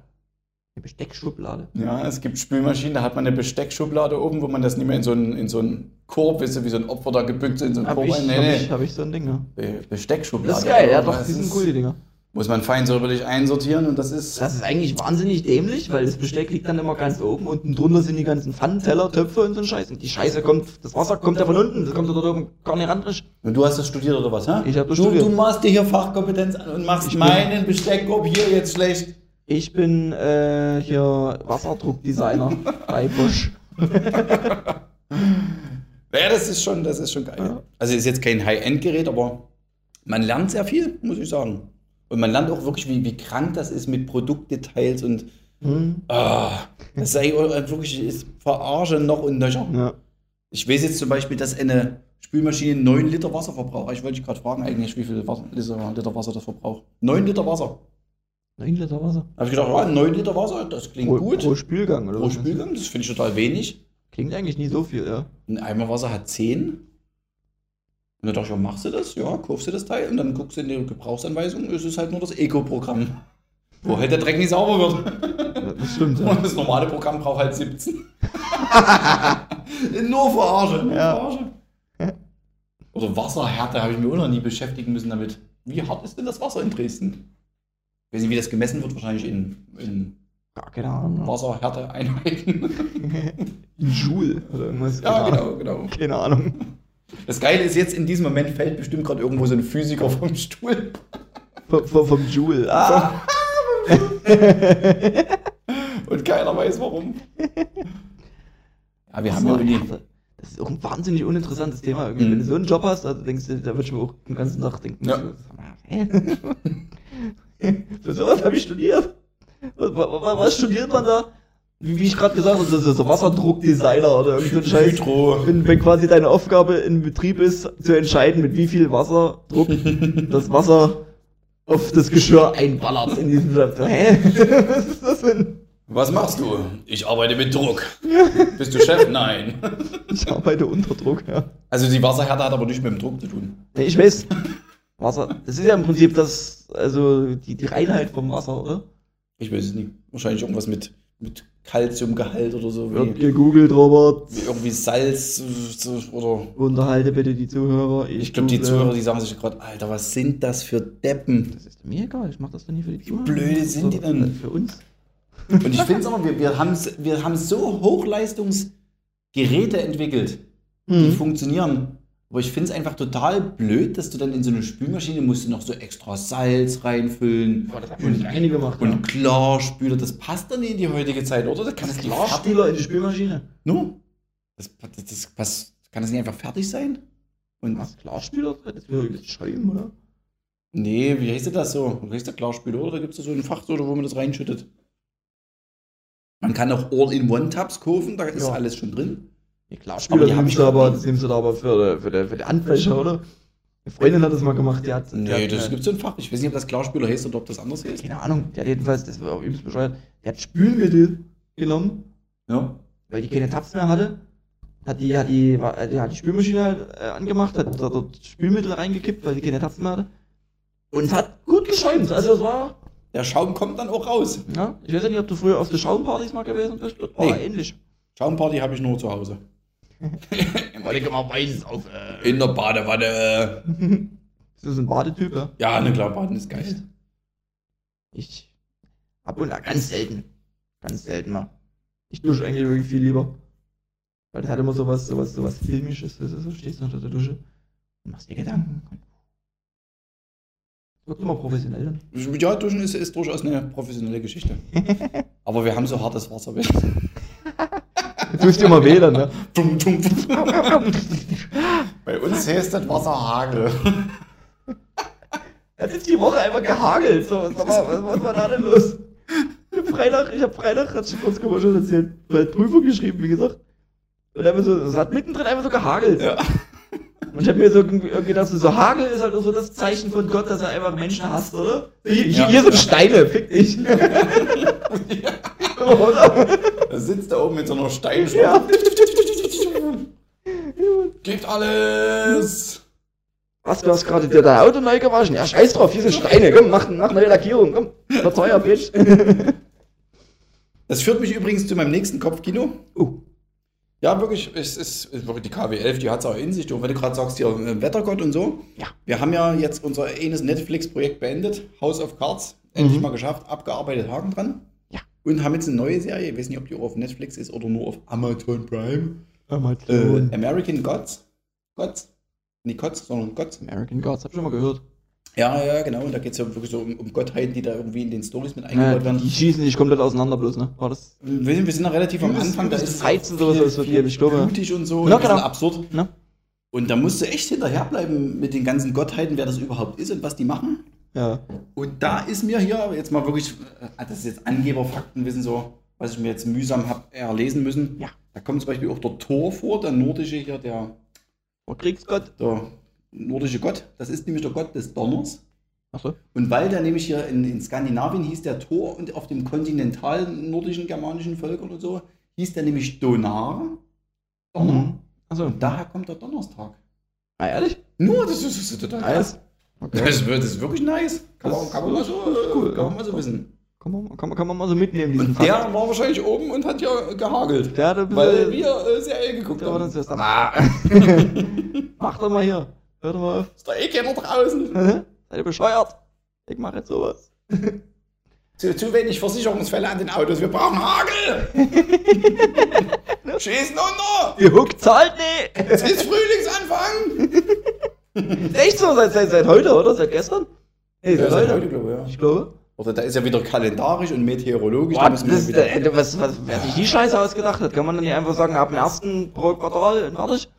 Eine Besteckschublade. Ja, es gibt Spülmaschinen, da hat man eine Besteckschublade oben, wo man das nicht mehr in so einen, in so einen Korb, weißt du, wie so ein Opfer da gebückt in so einen Hab Korb ich, rein. hab, Nee, ich, nee. hab ich so ein Ding, ja. Be- Besteckschublade. Das ist geil, ja doch, die sind cool, die Dinger. Muss man fein säuberlich einsortieren und das ist. Das ist eigentlich wahnsinnig dämlich, weil das Besteck liegt dann immer ganz oben. Unten drunter sind die ganzen Pfannen, Teller, Töpfe und so ein Scheiß. Und die Scheiße kommt, das Wasser kommt ja von unten, das kommt da dort oben gar nicht ran. Und du hast das studiert oder was, hä? Ich hab das du, studiert. Du machst dir hier Fachkompetenz an und machst Ich meinen Besteckkorb hier jetzt schlecht. Ich bin äh, hier Wasserdruckdesigner bei Bosch. Naja, das ist schon, das ist schon geil. Ja. Also ist jetzt kein High-End-Gerät, aber man lernt sehr viel, muss ich sagen. Und man lernt auch wirklich, wie, wie krank das ist mit Produktdetails und Hm. ah, das sei wirklich ist verarsche noch und nöcher. Ja. Ich weiß jetzt zum Beispiel, dass eine Spülmaschine 9 Liter Wasser verbraucht. Ich wollte dich gerade fragen eigentlich, wie viel Wasser, Liter, Liter Wasser das verbraucht. 9 Liter Wasser. 9 Liter Wasser. Habe ich gedacht, ja, 9 Liter Wasser, das klingt Pro, gut. pro Spülgang, oder Pro was? Spülgang, das finde ich total wenig. Klingt eigentlich nie so viel, ja. Ein Eimer Wasser hat 10. Und dann dachte ich, ja, machst du das? Ja, kaufst du das Teil und dann guckst du in die Gebrauchsanweisung, es ist halt nur das Eco-Programm. Wo halt der Dreck nicht sauber wird. Das stimmt, ja. Und das normale Programm braucht halt 17. Nur Verarsche, nur Ja. Verarsche. Oder Wasserhärte habe ich mir auch noch nie beschäftigen müssen damit. Wie hart ist denn das Wasser in Dresden? Ich weiß nicht, wie das gemessen wird, wahrscheinlich in, in Ja, keine Ahnung. Wasserhärte-Einheiten. In Joule oder irgendwas. ja, Keine Ahnung. genau, genau. Keine Ahnung. Das Geile ist jetzt, in diesem Moment fällt bestimmt gerade irgendwo so ein Physiker vom Stuhl. Vom, vom, vom Joule. Ah! Und keiner weiß warum. Ja, wir haben ja irgendwie. Das ist auch ein wahnsinnig uninteressantes Thema. Mhm. Wenn du so einen Job hast, also denkst du, da würde ich mir auch den ganzen Tag denken, Ja. so? Für sowas habe ich studiert. Was, was, was studiert man da? Wie, wie ich gerade gesagt habe, das ist so Wasserdruckdesigner oder irgend so ein Scheiß. Hydro. Wenn, wenn quasi deine Aufgabe im Betrieb ist, zu entscheiden, mit wie viel Wasserdruck das Wasser auf das Geschirr einballert in diesem. So, hä? Was ist das denn? Was machst du? Ich arbeite mit Druck. Bist du Chef? Nein. Ich arbeite unter Druck, ja. Also die Wasserhärte hat aber nichts mit dem Druck zu tun. Ich weiß. Wasser, das ist ja im Prinzip das, also die, die Reinheit vom Wasser, oder? Ich weiß es nicht. Wahrscheinlich irgendwas mit, mit Calciumgehalt oder so. Wird Wie, gegoogelt, Robert. wie irgendwie Salz oder. Unterhalte bitte die Zuhörer. Ich glaube, die. Zuhörer, die sagen sich gerade, Alter, was sind das für Deppen? Das ist mir egal, ich mach das doch nie für die Zuhörer. blöde sind die denn? Für uns. Und ich finde es aber, wir, wir, haben's- wir haben so Hochleistungsgeräte entwickelt, die Hm. funktionieren. Aber ich finde es einfach total blöd, dass du dann in so eine Spülmaschine musst du noch so extra Salz reinfüllen Boah, das haben nicht einige gemacht. und Klarspüler. Das passt nicht in die heutige Zeit, oder? Das kann das. Klarspieler in die Spülmaschine. No? Das, das, das, was, kann das nicht einfach fertig sein? Und Was? Klarspieler? Das wäre jetzt Scheiben, oder? nee, wie heißt das so? Wie heißt der Klarspüler? Oder gibt es da so ein Fach, wo man das reinschüttet? Man kann auch All-in-One-Tabs kaufen, da ist Ja. alles schon drin. Die Aber Klarspieler, die die hab nimmst ich du noch aber, das nimmst du da aber für, für, die, für die Handwäsche, oder? Eine Freundin hat das mal gemacht, die hat. die Nee, hat, das äh, gibt so ein Fach. Ich weiß nicht, ob das Klarspüler heißt oder ob das anders heißt. Keine Ahnung, der hat jedenfalls, das war auch übelst bescheuert, der hat Spülmittel genommen, Ja. weil die keine Tabs mehr hatte. Hat die, hat die, war- die, hat die Spülmaschine halt, äh, angemacht, hat da dort Spülmittel reingekippt, weil die keine Tabs mehr hatte. Und es hat gut geschäumt. Also es war, Der Schaum kommt dann auch raus. ja, ich weiß ja nicht, ob du früher auf der Schaumpartys mal gewesen bist. War Nee. ähnlich. Schaumparty habe ich nur zu Hause. Weil ich immer weiß auf, äh, In der Badewanne. das ist ein Badetyp, ja. Ja, ne klar, Baden ist geil. Ich ab und an ganz selten. Ganz selten mal. Ich dusche eigentlich wirklich viel lieber. Weil das hat immer sowas, sowas, sowas Filmisches. Das ist so, stehst du unter der Dusche und machst dir Gedanken. Wirkt immer professionell dann. Ja, Duschen ist, ist durchaus eine professionelle Geschichte. Aber wir haben so hartes Wasser. Du tust dir immer weh dann, ne? Tum, tum. Bei uns heißt das Wasser Hagel. Hat jetzt die Woche einfach gehagelt. So, mal, was, was war da denn los? Ich hab Freitag, ich hab Freitag, hat schon kurz schon erzählt, weil Prüfung geschrieben, wie gesagt. Und einfach so, es hat mittendrin einfach so gehagelt. Ja. Und ich hab mir so gedacht, so, so Hagel ist halt auch so das Zeichen von Gott, dass er einfach Menschen hasst, oder? Hier, Ja. hier sind Steine, fick dich. oder? Da sitzt da oben mit so einer Steinschwelle. Ja. Gebt alles! Was, du hast gerade dir dein Auto neu gewaschen? Ja, scheiß drauf, hier sind Steine, komm, mach, mach neue Lackierung, komm. Verteuer, Bitch. Das führt mich übrigens zu meinem nächsten Kopfkino. uh, Ja, wirklich, es ist, wirklich die KW11, die hat es auch in sich. Und wenn du gerade sagst, hier äh, Wettergott und so. Ja. Wir haben ja jetzt unser eines Netflix-Projekt beendet, House of Cards. Endlich Mhm. mal geschafft, abgearbeitet, Haken dran. Ja. Und haben jetzt eine neue Serie, ich weiß nicht, ob die auch auf Netflix ist oder nur auf Amazon Prime. Äh, Amazon. American Gods. Gods? Nicht Gods, sondern Gods. American Gods, hab ich schon mal gehört. Ja, ja, genau. Und da geht es ja wirklich so um, um Gottheiten, die da irgendwie in den Stories mit eingebaut werden. die schießen nicht komplett auseinander bloß, ne? War das? Wir sind, wir sind da relativ am Anfang, da übelst ist Fights und sowas, was wird ich glaube. blutig und so, bisschen genau. absurd. Ne? Und da musst du echt hinterherbleiben mit den ganzen Gottheiten, wer das überhaupt ist und was die machen. Ja. Und da ist mir hier jetzt mal wirklich, äh, das ist jetzt Angeberfaktenwissen so, was ich mir jetzt mühsam habe erlesen müssen. Ja. Da kommt zum Beispiel auch der Thor vor, der nordische hier, der, Kriegsgott. der nordische Gott. Das ist nämlich der Gott des Donners. Achso. Und weil der nämlich hier in, in Skandinavien hieß der Thor und auf dem kontinentalen nordischen germanischen Völkern und so hieß der nämlich Donar. Donner. Mhm. Achso. Und daher kommt der Donnerstag. Ah, ehrlich? Nur, das ist, das ist total Nice. krass. Das, ist, das ist wirklich nice. Kann man, Das kann man mal so, cool, kann man mal so wissen. Kann man, kann, man, kann man mal so mitnehmen, diesen Und der war wahrscheinlich oben und hat ja gehagelt. Der hat Weil wir äh, Serie geguckt der haben. am. Ah. Mach doch mal hier. Hör doch mal auf. Ist doch eh keiner draußen. Seid ihr bescheuert? Ich mache jetzt sowas. Zu, zu wenig Versicherungsfälle an den Autos. Wir brauchen Hagel. Schießen unter. Die Hook zahlt nicht! Es ist Frühlingsanfang. Echt so, seit, seit, seit heute, oder? Seit gestern? Hey, Ja, seit seit heute. heute, glaube ich, ja. Ich glaube. Oder da ist ja wieder kalendarisch und meteorologisch. da Boah, müssen das, wieder- äh, was, was, wer sich die Scheiße ausgedacht hat, kann man dann nicht einfach sagen, ab dem ersten pro Quartal fertig?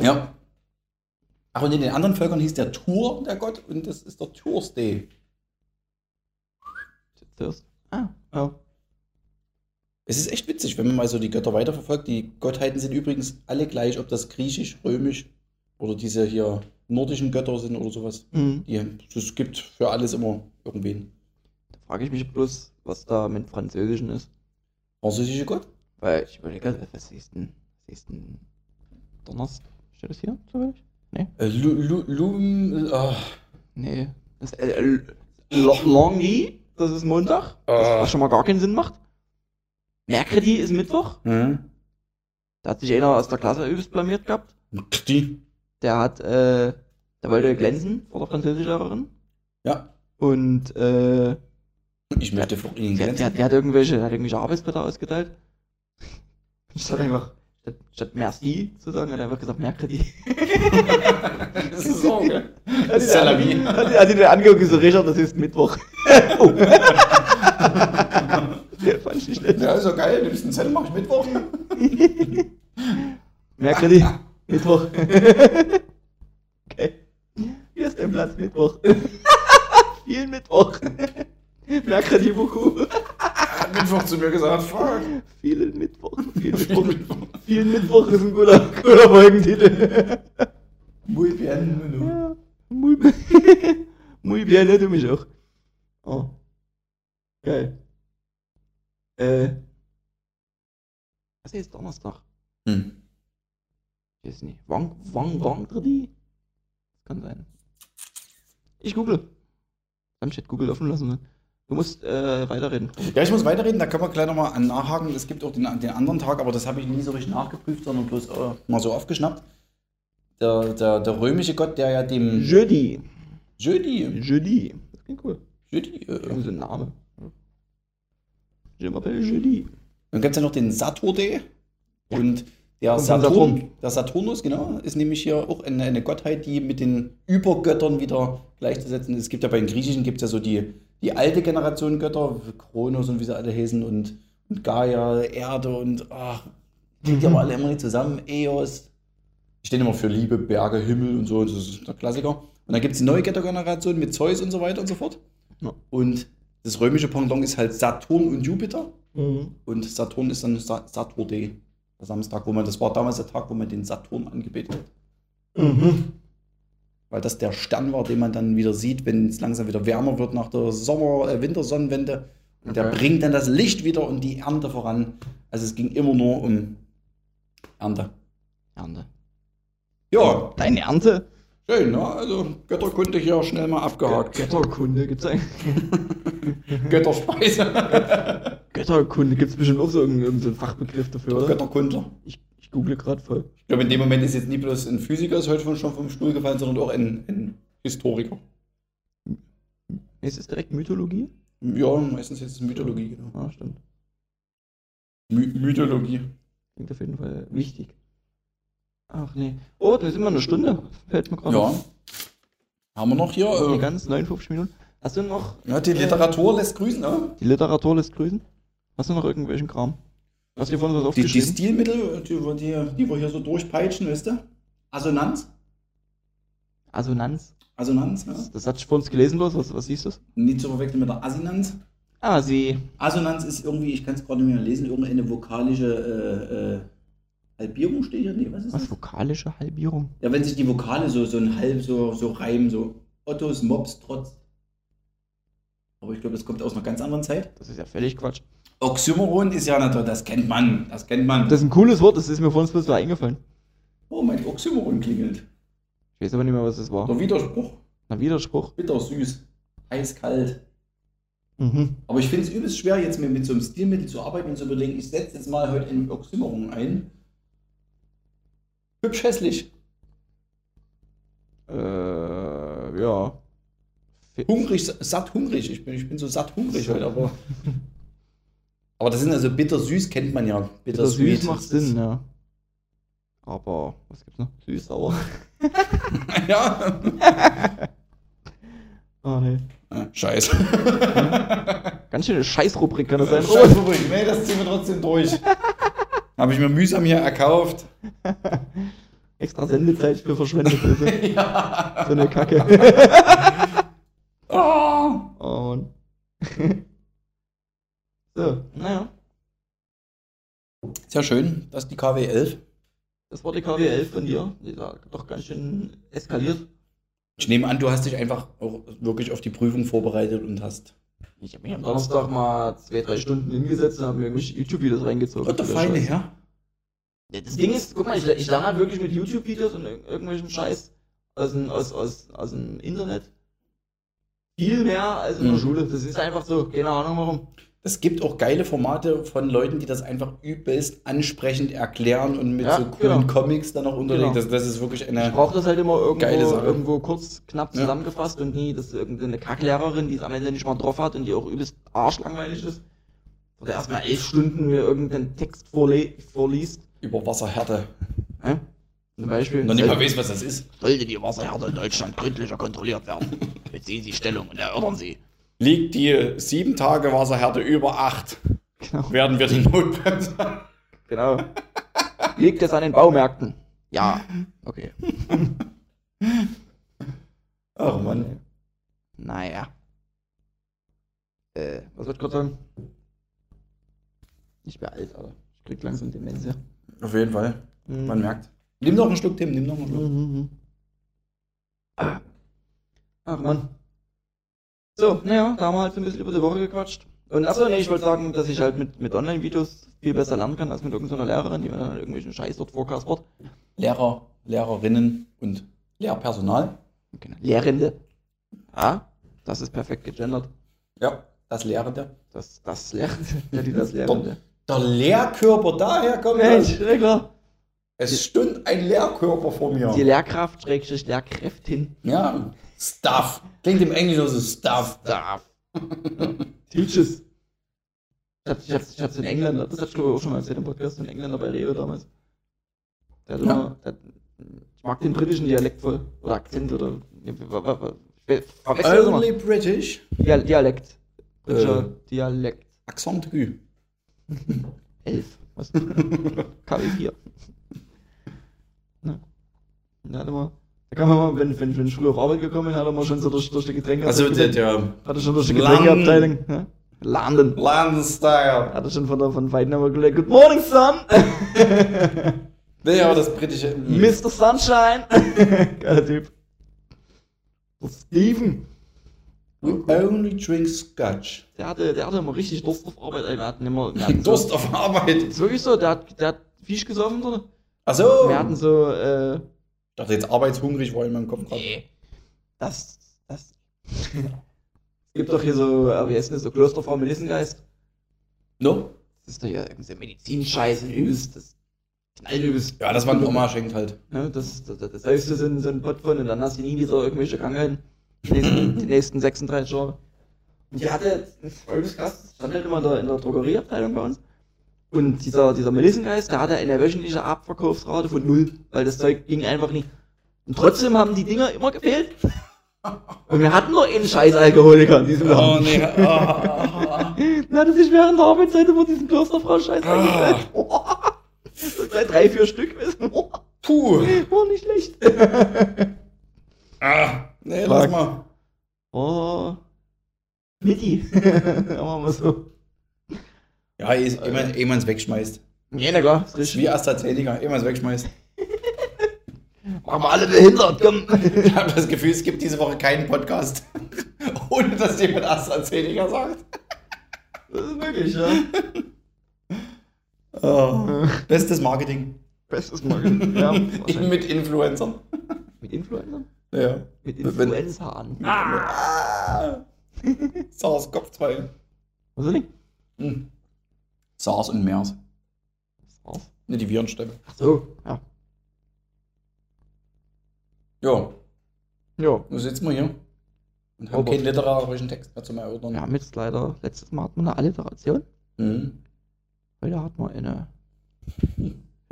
Ja. Ach, und in den anderen Völkern hieß der Tour der Gott und das ist der Thursday. Ah, ja. Es ist echt witzig, wenn man mal so die Götter weiterverfolgt. Die Gottheiten sind übrigens alle gleich, ob das griechisch, römisch oder diese hier nordischen Götter sind oder sowas. Mhm. Die, es gibt für alles immer irgendwen. Da frage ich mich bloß, was da mit Französischen ist. Französische Gott? Weil ich überlege, was ist denn, was ist denn Donnerstag? Steht das hier zufällig? Nee. Äh, Lu, Lu, Lu, äh, Nee. Das ist, äh, Lo- Longhi, das ist Montag, was, Ah. was schon mal gar keinen Sinn macht. Mercredi ist Mittwoch. hm? Da hat sich einer aus der Klasse übelst blamiert gehabt. Die? Der hat, äh, der wollte glänzen vor der Französischlehrerin. Ja. Und, äh, Ich möchte vor Ihnen der, der, glänzen. der hat irgendwelche, der hat irgendwelche Arbeitsblätter ausgeteilt. Statt einfach, statt, statt Merci zu sagen, hat er einfach gesagt Mercredi. das ist so, gell? La vie. an- Hat, ihn der angeguckt, so Richard, das ist Mittwoch. oh. Der fand ich nicht schlecht. Ja, ist doch geil. Nimmst einen Zettel, mach ich Mittwoch. Mercredi, Mittwoch. okay. Hier ist dein Platz, Mittwoch. Vielen Mittwoch. Mercredi beaucoup. Mittwoch zu mir gesagt, fuck. Vielen Mittwoch. Vielen Mittwoch. Vielen Mittwoch ist ein guter, guter Folgentitel. Muy bien, Menü. Ja, muy, muy bien, ne, du mich auch. Oh. Geil. Äh. Was ist jetzt Donnerstag? Hm. Ich weiß nicht. Wang, Wang, Vendredi? Kann sein. Ich google. Dann steht Google offen lassen. Ne? Du musst äh, weiterreden. Ja, ich muss weiterreden, da kann man gleich nochmal nachhaken. Es gibt auch den, den anderen Tag, aber das habe ich nie so richtig nachgeprüft, sondern bloß äh, mal so aufgeschnappt. Der, der, der römische Gott, der ja dem Jeudi. Jeudi, Jeudi. Das klingt cool. Jeudi, Irgendwie äh, so ein Name. Je m'appelle Jeudi. dann gibt es ja noch den Saturday. Ja. Und der Und von Saturn, Saturn. der Saturnus, genau, ist nämlich hier auch eine, eine Gottheit, die mit den Übergöttern wieder gleichzusetzen ist. Es gibt ja bei den Griechischen gibt es ja so die, die alte Generation Götter, Kronos und wie sie alle heißen und, und Gaia, Erde und ach, kriegt die aber alle immer nicht zusammen. Eos. Die stehen immer für Liebe, Berge, Himmel und so, das ist der Klassiker. Und dann gibt es die neue Göttergeneration mit Zeus und so weiter und so fort. Ja. Und das römische Pendant ist halt Saturn und Jupiter. Mhm. Und Saturn ist dann Sa Saturday, der Samstag, wo man, das war damals der Tag, wo man den Saturn angebetet hat. Mhm. Weil das der Stern war, den man dann wieder sieht, wenn es langsam wieder wärmer wird nach der Sommer-, äh, Wintersonnenwende. Und der Okay. bringt dann das Licht wieder und die Ernte voran. Also es ging immer nur um Ernte. Ernte. Ja, Deine Ernte? schön, ne? Also Götterkunde hier schnell mal abgehakt. Götterkunde gibt's eigentlich. Götterspeise. Götterkunde gibt's bestimmt auch so irgendeinen Fachbegriff dafür, oder? Götterkundler. Ich, ich google gerade voll. Ich glaube, in dem Moment ist jetzt nie bloß ein Physiker ist heute schon vom Stuhl gefallen, sondern auch ein, ein Historiker. Ist es direkt Mythologie? Ja, meistens ist es Mythologie, genau. Ah, stimmt. My Mythologie. Klingt auf jeden Fall wichtig. Ach nee. Oh, da sind wir eine Stunde. Fällt mir gerade Ja. auf. Haben wir noch hier? Äh, ganz 59 Minuten. Hast du noch. ja, die Literatur lässt grüßen, ne? Die Literatur lässt grüßen? Hast du noch irgendwelchen Kram? Hast du vorhin was Die, die aufgeschrieben? Stilmittel, die, wir- die, die wir hier so durchpeitschen, weißt du? Assonanz. Assonanz. Assonanz, ja. Das, das vor uns gelesen, bloß. Was, was siehst du? Nicht zu verwechseln mit der Assinanz. Ah, sie. Assonanz ist irgendwie, ich kann es gerade nicht mehr lesen, irgendeine vokalische äh, äh, Halbierung steht hier. Nee, was ist Was? das? Vokalische Halbierung. Ja, wenn sich die Vokale so, so ein halb so, so reimen, so Ottos, Mops, Trotz. Aber ich glaube, das kommt aus einer ganz anderen Zeit. Das ist ja völlig Quatsch. Oxymoron ist ja natürlich, das kennt man, das kennt man. Das ist ein cooles Wort, das ist mir vorhin bloß so eingefallen. oh, mein Oxymoron klingelt. Ich weiß aber nicht mehr, was das war. Der Widerspruch. Ein Widerspruch. Bitter, süß, eiskalt. Mhm. Aber ich finde es übelst schwer, jetzt mit, mit so einem Stilmittel zu arbeiten und zu überlegen, ich setze jetzt mal heute eine Oxymerung ein. Hübsch hässlich. Äh, ja. Hungrig, satt hungrig. Ich bin, ich bin so satt hungrig heute, aber. Aber das sind also bitter-süß, kennt man ja. Bitter Bitter-sweet. süß macht Sinn, ja. Aber, was gibt's noch? Süß, sauer. ja. Oh, nee. Ah, Scheiß. Ganz schöne Scheißrubrik kann das sein, Scheiß Robert. Rubrik. Nee, das ziehen wir trotzdem durch. Habe ich mir mühsam hier erkauft. Extra Sendezeit für verschwendet. Ja. So eine Kacke. Oh. Oh, Mann. So, naja. Ist ja schön, dass die KW 11. Das war die KW11 von dir. Die ist doch ganz schön eskaliert. Ich nehme an, du hast dich einfach auch wirklich auf die Prüfung vorbereitet und hast. Ich habe mich am Donnerstag mal zwei, drei Stunden hingesetzt und habe mir irgendwelche YouTube-Videos reingezogen. Gott, der feine Herr. Ja, das Ding ist, guck mal, ich, ich lerne halt wirklich mit YouTube-Videos und ir- irgendwelchem Scheiß aus dem, aus, aus, aus dem Internet viel mehr als in der Mhm. Schule. Das ist einfach so, keine Ahnung warum. Es gibt auch geile Formate von Leuten, die das einfach übelst ansprechend erklären und mit Ja, so coolen genau. Comics dann noch unterlegen. Genau. Das, das ist wirklich Ich eine. brauche das halt immer irgendwo, irgendwo kurz, knapp Ja. zusammengefasst und nie, dass irgendeine Kacklehrerin, die es am Ende nicht mal drauf hat und die auch übelst arschlangweilig ist, oder erstmal elf Stunden mir irgendeinen Text vorle vorliest. Über Wasserhärte. Hä? Zum Beispiel. Noch nicht mal weiß, was das ist. Sollte die Wasserhärte in Deutschland gründlicher kontrolliert werden, beziehen Sie Stellung und erörtern Sie. Liegt die sieben Tage Wasserhärte über acht, Genau. werden wir die Notbremse. Genau. Liegt es an den Baumärkten? Ja. Okay. Ach Mann. Naja. Äh, was wollte ich gerade sagen? Ich bin alt, aber ich krieg langsam Demenz, ja. Auf jeden Fall. Mhm. Man merkt. Nimm noch einen Schluck, Tim, nimm noch einen Schluck. Mhm. Ah. Ach Mann. So, naja, da haben wir halt so ein bisschen über die Woche gequatscht. Und achso, nee, ich wollte sagen, dass ich halt mit, mit Online-Videos viel besser lernen kann als mit irgendeiner Lehrerin, die mir dann halt irgendwelchen Scheiß dort vorkaspert. Lehrer, Lehrerinnen und Lehrpersonal. Genau. Lehrende. Ja, das ist perfekt gegendert. Ja, das Lehrende. Das, das Lehrende. Ja, die das Lehrende. Der Lehrkörper, daher kommt Mensch, das. klar. Es stund ein Lehrkörper vor mir. Die Lehrkraft, Schrägstrich Lehrkräftin. Ja, Stuff. Klingt im Englischen so Stuff. Darf. Teaches. Ich hatte, ich hatte, ich hatte einen Engländer, das hatte ich glaube ich auch schon mal erzählt im Podcast, einen Engländer bei Rewe damals. Der hat Ja. immer, der, ich mag den britischen Dialekt voll. Oder Akzent oder. Immer. Only British. Dia Dialekt. Britischer Äh. Dialekt. Accent aigu. 11. Was? KW4. Ne? Da hat er mal. Da kann man mal, wenn, wenn, wenn ich früher auf Arbeit gekommen bin, hat er mal schon so durch, durch die Getränke. Also der, der Hat er schon durch die Landen. Getränkeabteilung. Ne? Landen. Landstyle. Hat er schon von der von Weitem immer gesagt, Good morning, Son! Nee, aber das britische. Mr. Sunshine! Geiler Typ. Der Steven. We only drink Scotch. Der hatte, der hatte immer richtig Durst auf Arbeit, ey. Wir hatten immer. Wir hatten Durst So, auf Arbeit. ist wirklich so, der hat, der hat Fisch gesoffen dort. Achso. Wir hatten so, äh. Ich dachte jetzt arbeitshungrig war in meinem Kopf gerade. Nee. Das. Das. es gibt doch hier so, äh, wie heißt das, so Klosterfrau Melissengeist. No? Das ist doch hier irgendein Medizinscheiß und übelst. Das knallt übelst. Ja, das war ein Oma schenkt halt. Ne, das, das, das säufst du so, in- so einen Pott von und dann hast du nie wieder irgendwelche Krankheiten. Die nächsten, die nächsten 36 Jahre. Und die hatte, das folgendes krass, das stand halt immer in der, in der Drogerieabteilung bei uns. Und dieser, dieser Melissengeist, der hatte eine wöchentliche Abverkaufsrate von null, weil das Zeug ging einfach nicht. Und trotzdem haben die Dinger immer gefehlt. Und wir hatten nur einen scheiß Alkoholiker in diesem Oh Laden. nee. Ah. Dann hat er sich während der Arbeitszeit über diesen Klosterfrau-Scheiß Ah. eingesetzt. So gleich drei, vier Stück wissen. Puh. War nicht schlecht. Ah. Nee, Fuck. lass mal. Oh. Mitti. Machen wir so. Ja, eh man- eh man es wegschmeißt. Ja, na klar, ist ist wie AstraZeneca, man es wegschmeißt. Machen wir alle behindert, komm. Ich habe das Gefühl, es gibt diese Woche keinen Podcast, ohne dass jemand AstraZeneca sagt. Das ist wirklich, ja. Oh. Bestes Marketing. Bestes Marketing. Ja. Mit Influencern. Mit Influencern? Ja. Mit Influencern. Ah. SARS-CoV-2. Was soll ich? Hm. SARS und MERS. Was? Ne, die Virenstämme. Ach so, ja. Ja, Ja. nun sitzen wir hier und haben Robert. keinen literarischen Text mehr zum Erörtern. Wir haben jetzt leider, letztes Mal hatten wir eine Alliteration. Mhm. Heute hatten wir eine.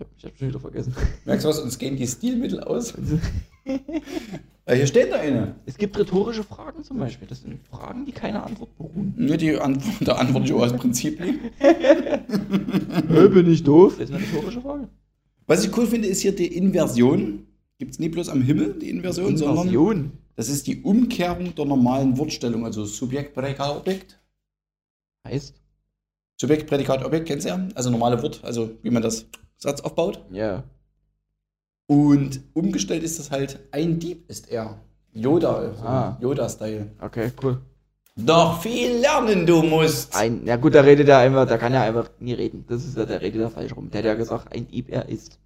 Ich hab, ich hab schon wieder vergessen. Merkst du was? Uns gehen die Stilmittel aus. Äh, hier steht da eine. Es gibt rhetorische Fragen zum Beispiel. Das sind Fragen, die keine Antwort beruhen. Ne, die Antwort, der Antwort ich auch aus Prinzip nicht. Äh, bin ich doof? Das ist eine rhetorische Frage. Was ich cool finde, ist hier die Inversion. Gibt es nicht bloß am Himmel die Inversion, sondern Inversion. das ist die Umkehrung der normalen Wortstellung, also Subjekt, Prädikat, Objekt. Heißt? Subjekt, Prädikat, Objekt, kennst du ja? Also normale Wort, also wie man das Satz aufbaut. Ja. Und umgestellt ist das halt, ein Dieb ist er. Yoda, also Ah. Yoda-Style. Okay, cool. Doch viel lernen du musst. Ein, ja gut, da redet er einfach, da kann er einfach nie reden. Das ist ja, der redet da falsch rum. Der hat ja gesagt, ein Dieb er ist,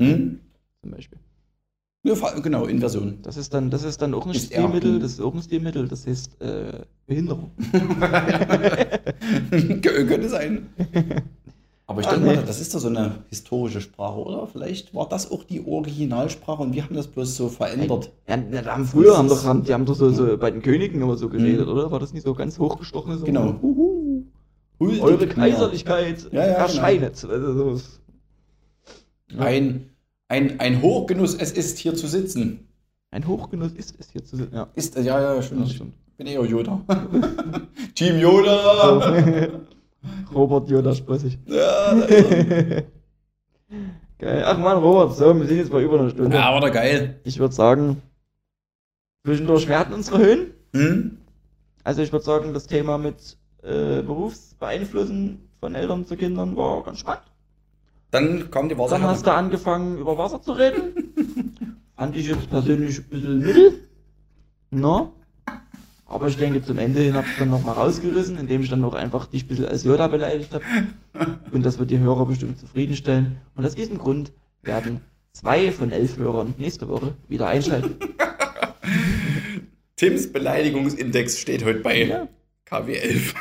Hm? zum Beispiel. Ja, genau, Inversion. Das ist dann, das ist dann auch ein Ist. Stilmittel, das ist auch ein Stilmittel, das heißt äh, Behinderung. Kö- Könnte sein. Aber ich Ach, denke mal, nee. das ist doch so eine historische Sprache, oder? Vielleicht war das auch die Originalsprache und wir haben das bloß so verändert. Ja, da haben früher haben doch, haben, die haben doch so, so bei den Königen immer so geredet, Mhm. oder? War das nicht so ganz hochgestochen? So, Genau. Huhu, Huldigt eure. Kaiserlichkeit Ja, ja, erscheinet. Also, so. Ein, ein, ein Hochgenuss, es ist hier zu sitzen. Ein Hochgenuss ist es hier zu sitzen. Ja, Ist, ja, ja, stimmt. das Ich bin eher Yoda. Team Yoda! Robert Joda Sprossig. ja. Geil. Ach man, Robert, so, wir sind jetzt bei über einer Stunde. ja, war doch geil. Ich würde sagen, zwischendurch, hatten unsere Höhen. Hm? Also ich würde sagen, das Thema mit äh, Berufsbeeinflussen von Eltern zu Kindern war ganz spannend. Dann kam die Wasser. Dann hast du angefangen, über Wasser zu reden. Fand ich jetzt persönlich ein bisschen mittel. No. Aber ich denke, zum Ende hin habe ich dann nochmal rausgerissen, indem ich dann noch einfach dich ein bisschen als Yoda beleidigt habe. Und das wird die Hörer bestimmt zufriedenstellen. Und aus diesem Grund werden zwei von elf Hörern nächste Woche wieder einschalten. Tims Beleidigungsindex steht heute bei Ja. KW 11.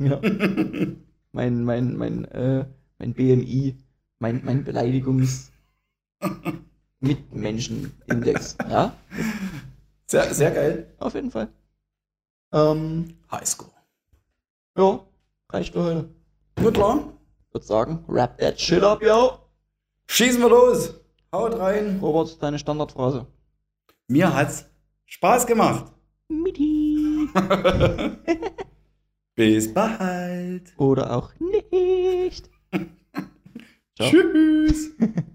Ja. mein, mein, mein, äh, mein BMI, mein, mein Beleidigungs Mitmenschenindex. Ja, Sehr, sehr geil. auf jeden Fall. Ähm, Highscore. ja, reicht für heute. Gut klar. Ich würde sagen, wrap that shit up, yo. Schießen wir los. Haut rein. Robert, deine Standardphrase. Mir hat's Spaß gemacht. Miti. Bis bald. Oder auch nicht. Tschüss.